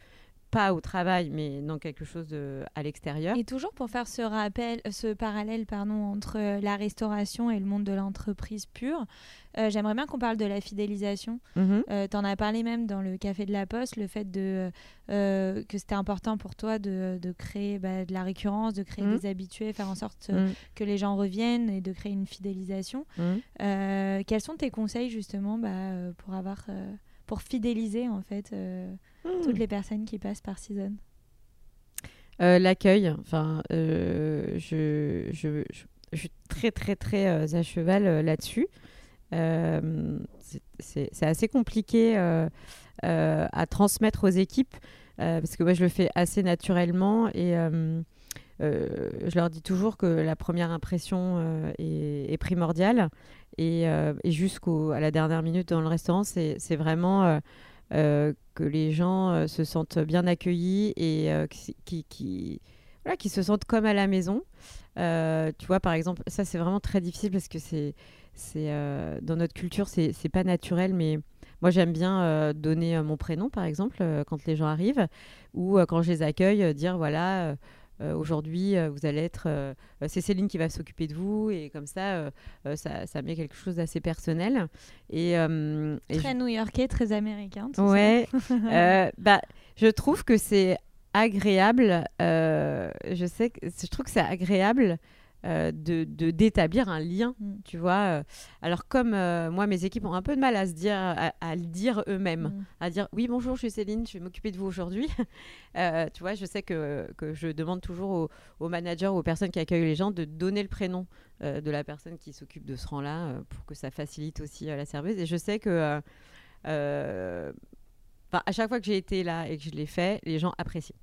pas au travail, mais dans quelque chose de, à l'extérieur. Et toujours pour faire ce rappel, ce parallèle pardon, entre euh, la restauration et le monde de l'entreprise pure, euh, j'aimerais bien qu'on parle de la fidélisation. Mhm. Euh, tu en as parlé même dans le Café de la Poste, le fait de, que c'était important pour toi de, de créer bah, de la récurrence, de créer mhm. des habitués, faire en sorte mhm. que les gens reviennent et de créer une fidélisation. quels sont tes conseils justement bah, pour avoir pour fidéliser en fait euh, toutes les personnes qui passent par Season euh, L'accueil, enfin, euh, je, je, je, suis très très très à cheval là-dessus. c'est assez compliqué à transmettre aux équipes parce que moi je le fais assez naturellement et je leur dis toujours que la première impression est, primordiale et, euh, et jusqu'à la dernière minute dans le restaurant, c'est vraiment euh, euh, que les gens se sentent bien accueillis et qui, qui, se sentent comme à la maison. tu vois, par exemple, ça c'est vraiment très difficile parce que c'est dans notre culture, c'est pas naturel, mais moi j'aime bien donner mon prénom, par exemple, quand les gens arrivent, ou quand je les accueille, dire voilà euh, aujourd'hui, euh, vous allez être. Euh, c'est Céline qui va s'occuper de vous, et comme ça, ça, ça, met quelque chose d'assez personnel. Et, très new-yorkais, très américain. ouais. bah, je trouve que c'est agréable. je sais que je trouve que c'est agréable euh, de d'établir un lien, mm. tu vois. Euh. Alors comme euh, moi, mes équipes ont un peu de mal à se dire, à, le dire eux-mêmes, mm. à dire oui bonjour, je suis Céline, je vais m'occuper de vous aujourd'hui. tu vois, je sais que, que je demande toujours aux, managers ou aux personnes qui accueillent les gens de donner le prénom de la personne qui s'occupe de ce rang-là pour que ça facilite aussi la service. Et je sais que à chaque fois que j'ai été là et que je l'ai fait, les gens apprécient.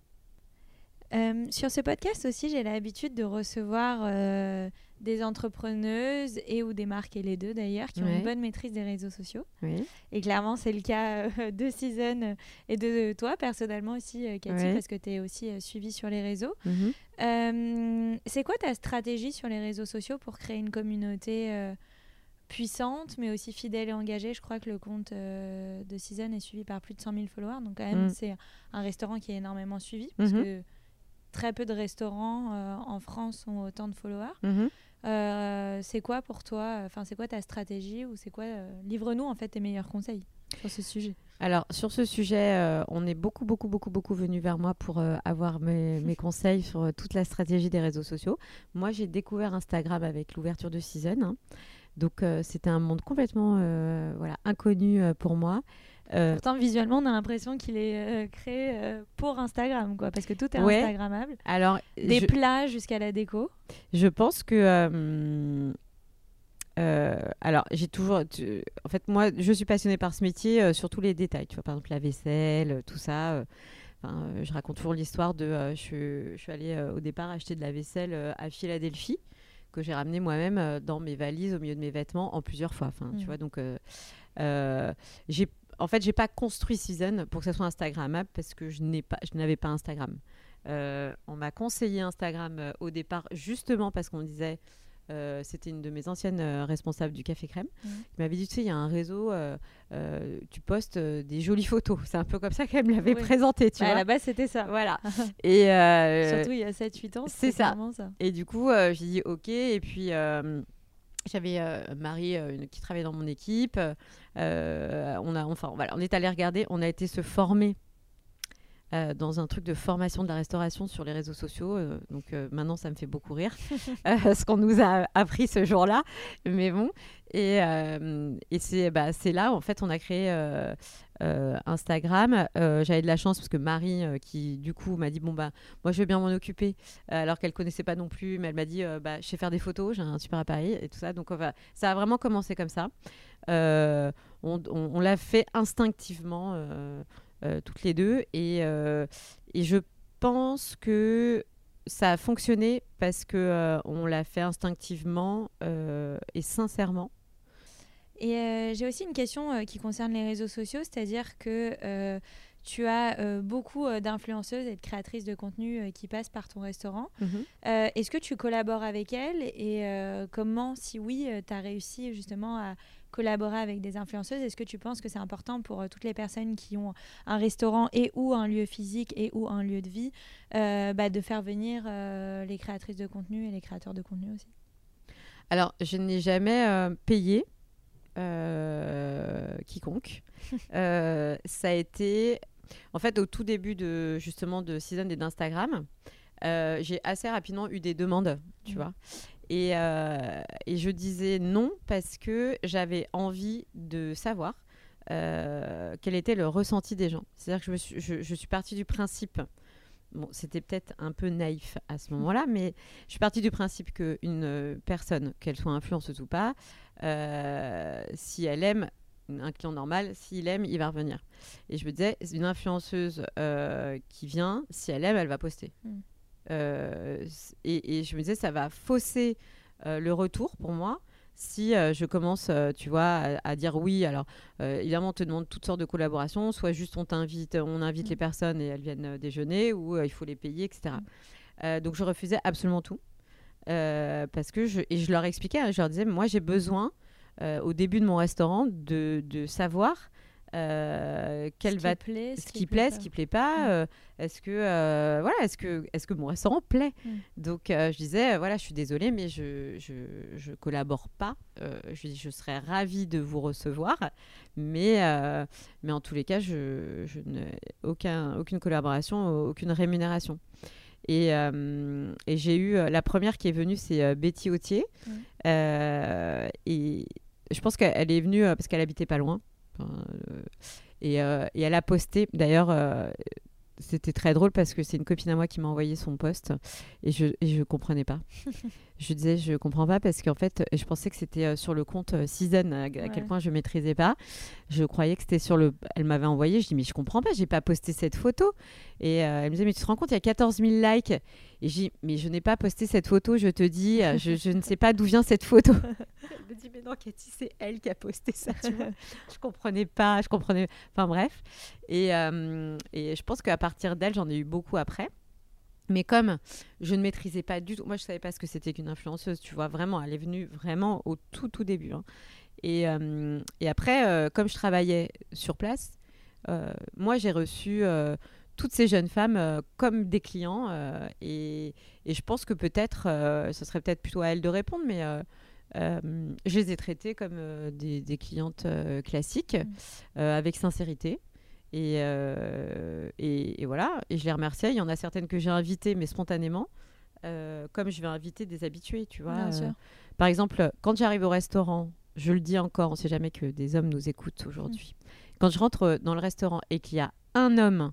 Euh, sur ce podcast aussi, j'ai l'habitude de recevoir euh, des entrepreneuses et ou des marques, et les deux d'ailleurs, qui ont une bonne maîtrise des réseaux sociaux. Et clairement, c'est le cas euh, de Season et de, toi personnellement aussi, Cathy, parce que tu es aussi suivie sur les réseaux. Mhm. c'est quoi ta stratégie sur les réseaux sociaux pour créer une communauté puissante, mais aussi fidèle et engagée? Je crois que le compte de Season est suivi par plus de 100 000 followers. Donc, quand même, mm. c'est un restaurant qui est énormément suivi. Parce mhm. que très peu de restaurants euh, en France ont autant de followers. Mhm. Euh, c'est quoi pour toi Enfin, c'est quoi ta stratégie ou c'est quoi euh, Livre-nous en fait tes meilleurs conseils sur ce sujet? Alors sur ce sujet, on est beaucoup beaucoup beaucoup beaucoup venu vers moi pour avoir mes, mes, conseils sur toute la stratégie des réseaux sociaux. Moi, j'ai découvert Instagram avec l'ouverture de Season, hein. donc c'était un monde complètement voilà inconnu pour moi. Euh, Pourtant, visuellement, on a l'impression qu'il est euh, créé euh, pour Instagram, quoi, parce que tout est Instagrammable. Alors, des plats jusqu'à la déco. Je pense que. alors, j'ai toujours. en fait, moi, je suis passionnée par ce métier sur tous les détails. Tu vois, par exemple, la vaisselle, tout ça. je raconte toujours l'histoire de. Je, je, suis allée au départ acheter de la vaisselle à Philadelphie que j'ai ramené moi-même dans mes valises au milieu de mes vêtements en plusieurs fois. Enfin, tu mm. vois, donc j'ai en fait, j'ai pas construit Season pour que ça soit Instagrammable parce que je n'ai pas, je n'avais pas Instagram. Euh, on m'a conseillé Instagram euh, au départ justement parce qu'on disait, euh, c'était une de mes anciennes responsables du Café Crème, mmh. qui m'avait dit, tu sais, il y a un réseau, tu postes des jolies photos. C'est un peu comme ça qu'elle me l'avait présenté, tu bah, vois. À la base, c'était ça. Voilà. et Surtout il y a 7-8 ans, c'est ça. ça. Et du coup, j'ai dit, ok, et puis... J'avais euh, Marie euh, qui travaillait dans mon équipe. Euh, on, a, enfin, voilà, on est allé regarder, on a été se former dans un truc de formation de la restauration sur les réseaux sociaux. donc maintenant, ça me fait beaucoup rire ce qu'on nous a appris ce jour-là. Mais bon, et, et c'est bah, là, en fait, on a créé euh, Instagram. Euh, j'avais de la chance parce que Marie, euh, qui du coup m'a dit bon bah moi je vais bien m'en occuper, alors qu'elle connaissait pas non plus, mais elle m'a dit bah je sais faire des photos, j'ai un super appareil et tout ça. Donc ça a vraiment commencé comme ça. on, l'a fait instinctivement toutes les deux et, et je pense que ça a fonctionné parce que on l'a fait instinctivement et sincèrement. Et j'ai aussi une question qui concerne les réseaux sociaux, c'est-à-dire que tu as euh, beaucoup euh, d'influenceuses et de créatrices de contenu euh, qui passent par ton restaurant. Mhm. Est-ce que tu collabores avec elles? Et comment, si oui, tu as réussi justement à collaborer avec des influenceuses Est-ce que tu penses que c'est important pour toutes les personnes qui ont un restaurant et ou un lieu physique et ou un lieu de vie bah, de faire venir les créatrices de contenu et les créateurs de contenu aussi? Alors, je n'ai jamais payé quiconque. ça a été en fait, au tout début de justement de Season et d'Instagram, euh, j'ai assez rapidement eu des demandes, tu vois. Et, euh, et, je disais non parce que j'avais envie de savoir euh, quel était le ressenti des gens. C'est-à-dire que je, suis, partie du principe, bon, c'était peut-être un peu naïf à ce moment-là, mais je suis partie du principe qu'une personne, qu'elle soit influenceuse ou pas, si elle aime un client normal, s'il aime, il va revenir. Et je me disais, une influenceuse euh, qui vient, si elle aime, elle va poster. Hmm. Euh, et, je me disais, ça va fausser euh, le retour pour moi si je commence, tu vois, à, dire oui. Alors, évidemment, on te demande toutes sortes de collaborations, soit juste on t'invite, on invite les hmm. personnes et elles viennent déjeuner, ou il faut les payer, etc. Hmm. donc, je refusais absolument tout. parce que je, et je leur expliquais, hein, je leur disais, moi j'ai besoin euh, au début de mon restaurant de, de savoir euh, quel ce va qui plaît, ce, qui plaît, ce qui plaît pas. Euh, est-ce que voilà, est-ce que est-ce que mon restaurant plaît? Mm. Donc je disais voilà, je suis désolée, mais je je, je collabore pas. je je serais ravie de vous recevoir, mais mais en tous les cas, je, je n'ai aucun aucune collaboration, aucune rémunération. Et, et j'ai eu la première qui est venue, c'est Betty Autier. et je pense qu'elle est venue euh, parce qu'elle habitait pas loin. Euh, et, euh, et, elle a posté, d'ailleurs, c'était très drôle parce que c'est une copine à moi qui m'a envoyé son post et je ne comprenais pas. je disais, je comprends pas parce qu'en fait, je pensais que c'était sur le compte Season, à, quel point je maîtrisais pas. Je croyais que c'était sur le. Elle m'avait envoyé, je dis, mais je comprends pas, j'ai pas posté cette photo. Et elle me disait, mais tu te rends compte, il y a 14 000 likes. Et je dis, mais je n'ai pas posté cette photo, je te dis, je, je ne sais pas d'où vient cette photo. me dit mais non Cathy c'est elle qui a posté ça tu vois je comprenais pas je comprenais enfin bref et, euh, et je pense qu'à partir d'elle j'en ai eu beaucoup après mais comme je ne maîtrisais pas du tout moi je savais pas ce que c'était qu'une influenceuse tu vois vraiment elle est venue vraiment au tout tout début hein. et, euh, et, après euh, comme je travaillais sur place moi j'ai reçu toutes ces jeunes femmes comme des clients et, et, je pense que peut-être ce serait peut-être plutôt à elle de répondre mais euh, je les ai traitées comme euh, des, clientes euh, classiques, mm. avec sincérité. Et, et, voilà, et je les remerciais. Il y en a certaines que j'ai invitées, mais spontanément, comme je vais inviter des habitués, tu vois. par exemple, quand j'arrive au restaurant, je le dis encore, on ne sait jamais que des hommes nous écoutent aujourd'hui. Mm. Quand je rentre dans le restaurant et qu'il y a un homme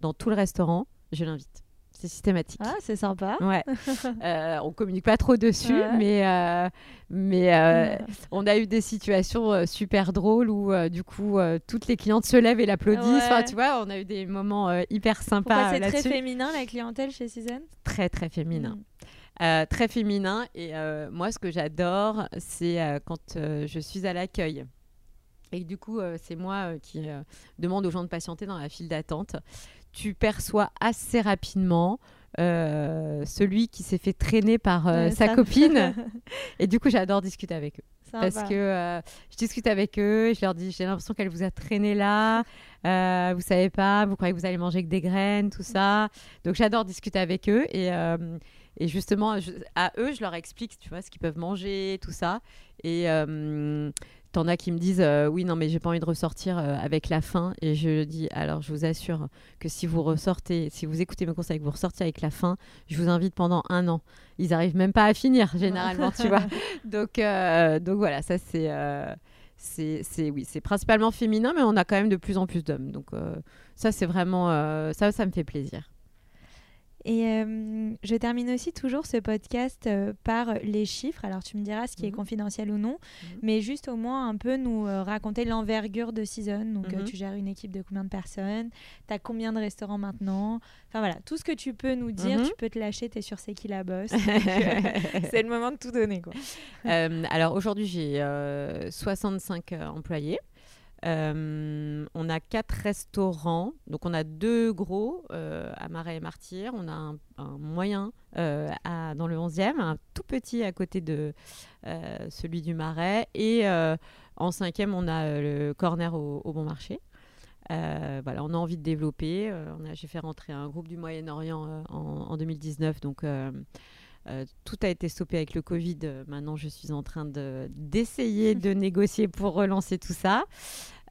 dans tout le restaurant, je l'invite c'est systématique. Ah, c'est sympa. Ouais. euh, on communique pas trop dessus, mais, euh, mais euh, on a eu des situations euh, super drôles où du coup toutes les clientes se lèvent et l'applaudissent. Enfin, tu vois, on a eu des moments hyper sympas. C'est très féminin la clientèle chez Season Très très féminin. Mm. très féminin et moi ce que j'adore c'est quand je suis à l'accueil et du coup c'est moi qui demande aux gens de patienter dans la file d'attente tu perçois assez rapidement euh, celui qui s'est fait traîner par euh, sa copine. et du coup, j'adore discuter avec eux. Parce que euh, je discute avec eux, je leur dis j'ai l'impression qu'elle vous a traîné là, vous savez pas, vous croyez que vous allez manger que des graines, tout ça. Donc j'adore discuter avec eux et, et justement à eux je leur explique tu vois ce qu'ils peuvent manger, tout ça. Et T'en as qui me disent euh, oui non mais j'ai pas envie de ressortir euh, avec la faim. Et je dis alors je vous assure que si vous ressortez si vous écoutez mes conseils que vous ressortez avec la faim je vous invite pendant un an. Ils arrivent même pas à finir généralement tu vois. Donc euh, donc voilà ça c'est c'est oui c'est principalement féminin mais on a quand même de plus en plus d'hommes. Donc ça c'est vraiment ça ça me fait plaisir Et euh, je termine aussi toujours ce podcast euh, par les chiffres. Alors tu me diras ce qui est Mhm. confidentiel ou non, Mhm. mais juste au moins un peu nous euh, raconter l'envergure de Season. Donc Mhm. tu gères une équipe de combien de personnes Tu as combien de restaurants maintenant Enfin voilà, tout ce que tu peux nous dire, tu peux te lâcher, tu es sur C'est qui la bosse. C'est le moment de tout donner. Quoi. Alors aujourd'hui, j'ai euh, 65 euh, employés. Euh, on a quatre restaurants. Donc on a deux gros euh, à Marais et Martyr. On a un, moyen euh, dans le 11e, un tout petit à côté de celui du Marais. Et en cinquième, on a le corner au, Bon Marché. Voilà, on a envie de développer. J'ai fait rentrer un groupe du Moyen-Orient en, en 2019. Donc euh, tout a été stoppé avec le Covid. Euh, Maintenant, je suis en train de- d'essayer de négocier pour relancer tout ça.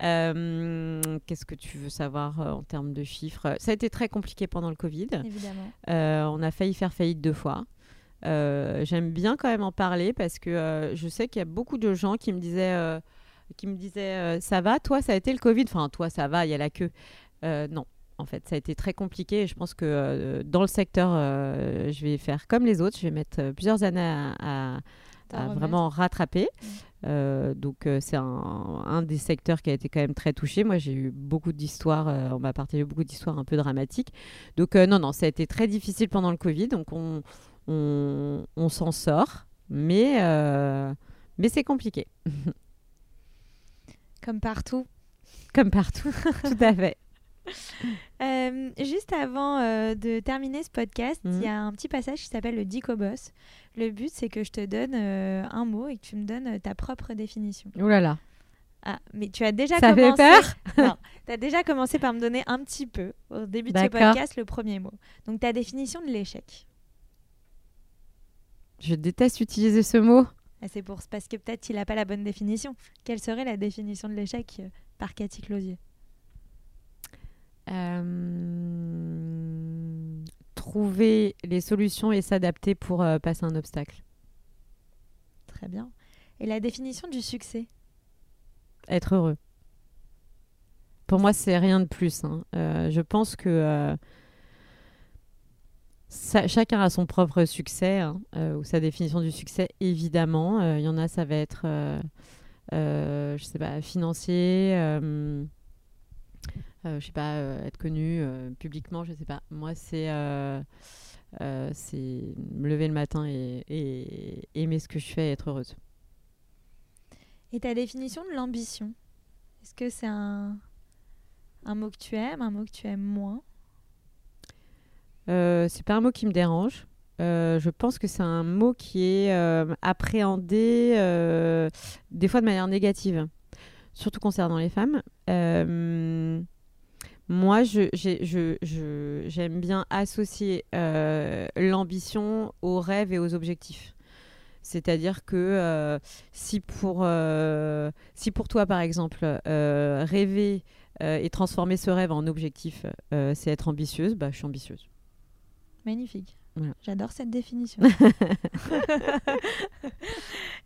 Euh, Qu'est-ce que tu veux savoir euh, en termes de chiffres? Ça a été très compliqué pendant le Covid. Évidemment. On a failli faire faillite deux fois. J'aime bien quand même en parler parce que je sais qu'il y a beaucoup de gens qui me disaient, qui me disaient ça va, toi ça a été le Covid, enfin toi ça va, il y a la queue. Non, en fait ça a été très compliqué et je pense que euh, dans le secteur, euh, je vais faire comme les autres, je vais mettre euh, plusieurs années à, vraiment rattraper. Mm. Euh, donc c'est un, un des secteurs qui a été quand même très touché. Moi j'ai eu beaucoup d'histoires, on m'a partagé beaucoup d'histoires un peu dramatiques. Donc non, non, ça a été très difficile pendant le Covid, donc on, on, on s'en sort, mais, mais c'est compliqué, Comme partout. comme partout, tout à fait. Euh, juste avant euh, de terminer ce podcast, il y a un petit passage qui s'appelle le Dico Boss. Le but, c'est que je te donne euh, un mot et que tu me donnes ta propre définition. Ouh là là, Ah, mais tu as déjà Ça fait commencé. peur Non, tu as déjà commencé par me donner un petit peu, au début de ce podcast, le premier mot. Donc, ta définition de l'échec. je déteste utiliser ce mot. Ah, C'est pour parce que peut-être qu'il n'a pas la bonne définition. Quelle serait la définition de l'échec par Cathy Closier? Euh, trouver les solutions et s'adapter pour euh, passer un obstacle. Très bien. Et la définition du succès? Être heureux. Pour moi, c'est rien de plus. hein. Euh, je pense que ça- chacun a son propre succès hein, ou sa définition du succès. Évidemment, il y en a, ça va être, je sais pas, financier. Euh, je sais pas, euh, être connu euh, publiquement, je sais pas. Moi, c'est c'est me lever le matin et, et aimer ce que je fais et être heureuse. Et ta définition de l'ambition Est-ce que c'est un, un mot que tu aimes, un mot que tu aimes moins? Euh, c'est pas un mot qui me dérange. Euh, je pense que c'est un mot qui est euh, appréhendé des fois de manière négative, surtout concernant les femmes. Moi, je- j'ai- je- j'aime bien associer euh, l'ambition aux rêves et aux objectifs. C'est-à-dire que euh, si, pour, euh, si pour toi, par exemple, rêver et transformer ce rêve en objectif, c'est être ambitieuse, bah, je suis ambitieuse. Magnifique. Voilà. J'adore cette définition.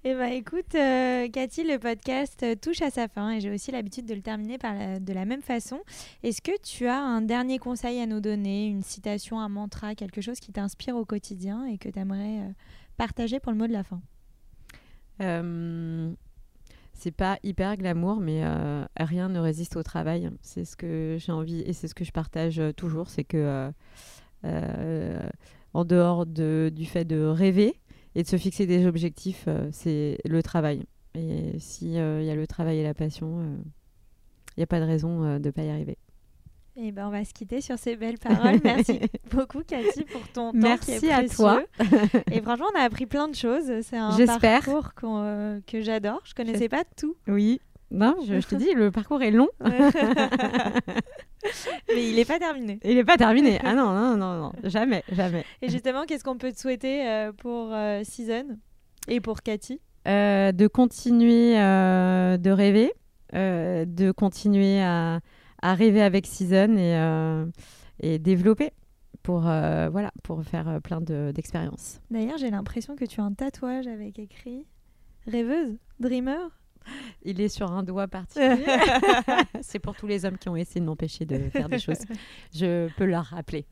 et bah écoute, euh, Cathy, le podcast euh, touche à sa fin et j'ai aussi l'habitude de le terminer par la- de la même façon. Est-ce que tu as un dernier conseil à nous donner, une citation, un mantra, quelque chose qui t'inspire au quotidien et que tu aimerais partager pour le mot de la fin? Euh, c'est pas hyper glamour, mais euh, rien ne résiste au travail. C'est ce que j'ai envie et c'est ce que je partage euh, toujours. C'est que, euh, euh, en dehors de- du fait de rêver et de se fixer des objectifs, euh, c'est le travail. Et s'il y a le travail et la passion, il n'y a pas de raison euh, de ne pas y arriver. Et ben on va se quitter sur ces belles paroles. Merci beaucoup, Cathy, pour ton temps qui est Merci à toi. Et franchement, on a appris plein de choses. C'est un parcours euh, que j'adore. Je connaissais pas tout. Oui. Non, je, je te dis, le parcours est long. Mais il n'est pas terminé. Il n'est pas terminé. Ah non, non, non, non. Jamais, jamais. Et justement, qu'est-ce qu'on peut te souhaiter euh, pour euh, Season et pour Cathy? Euh, de continuer de rêver, de continuer à, à rêver avec Season et, et développer pour, voilà, pour faire plein de- d'expériences. D'ailleurs, j'ai l'impression que tu as un tatouage avec écrit Rêveuse, Dreamer. Il est sur un doigt particulier. c'est pour tous les hommes qui ont essayé de m'empêcher de faire des choses. Je peux leur rappeler.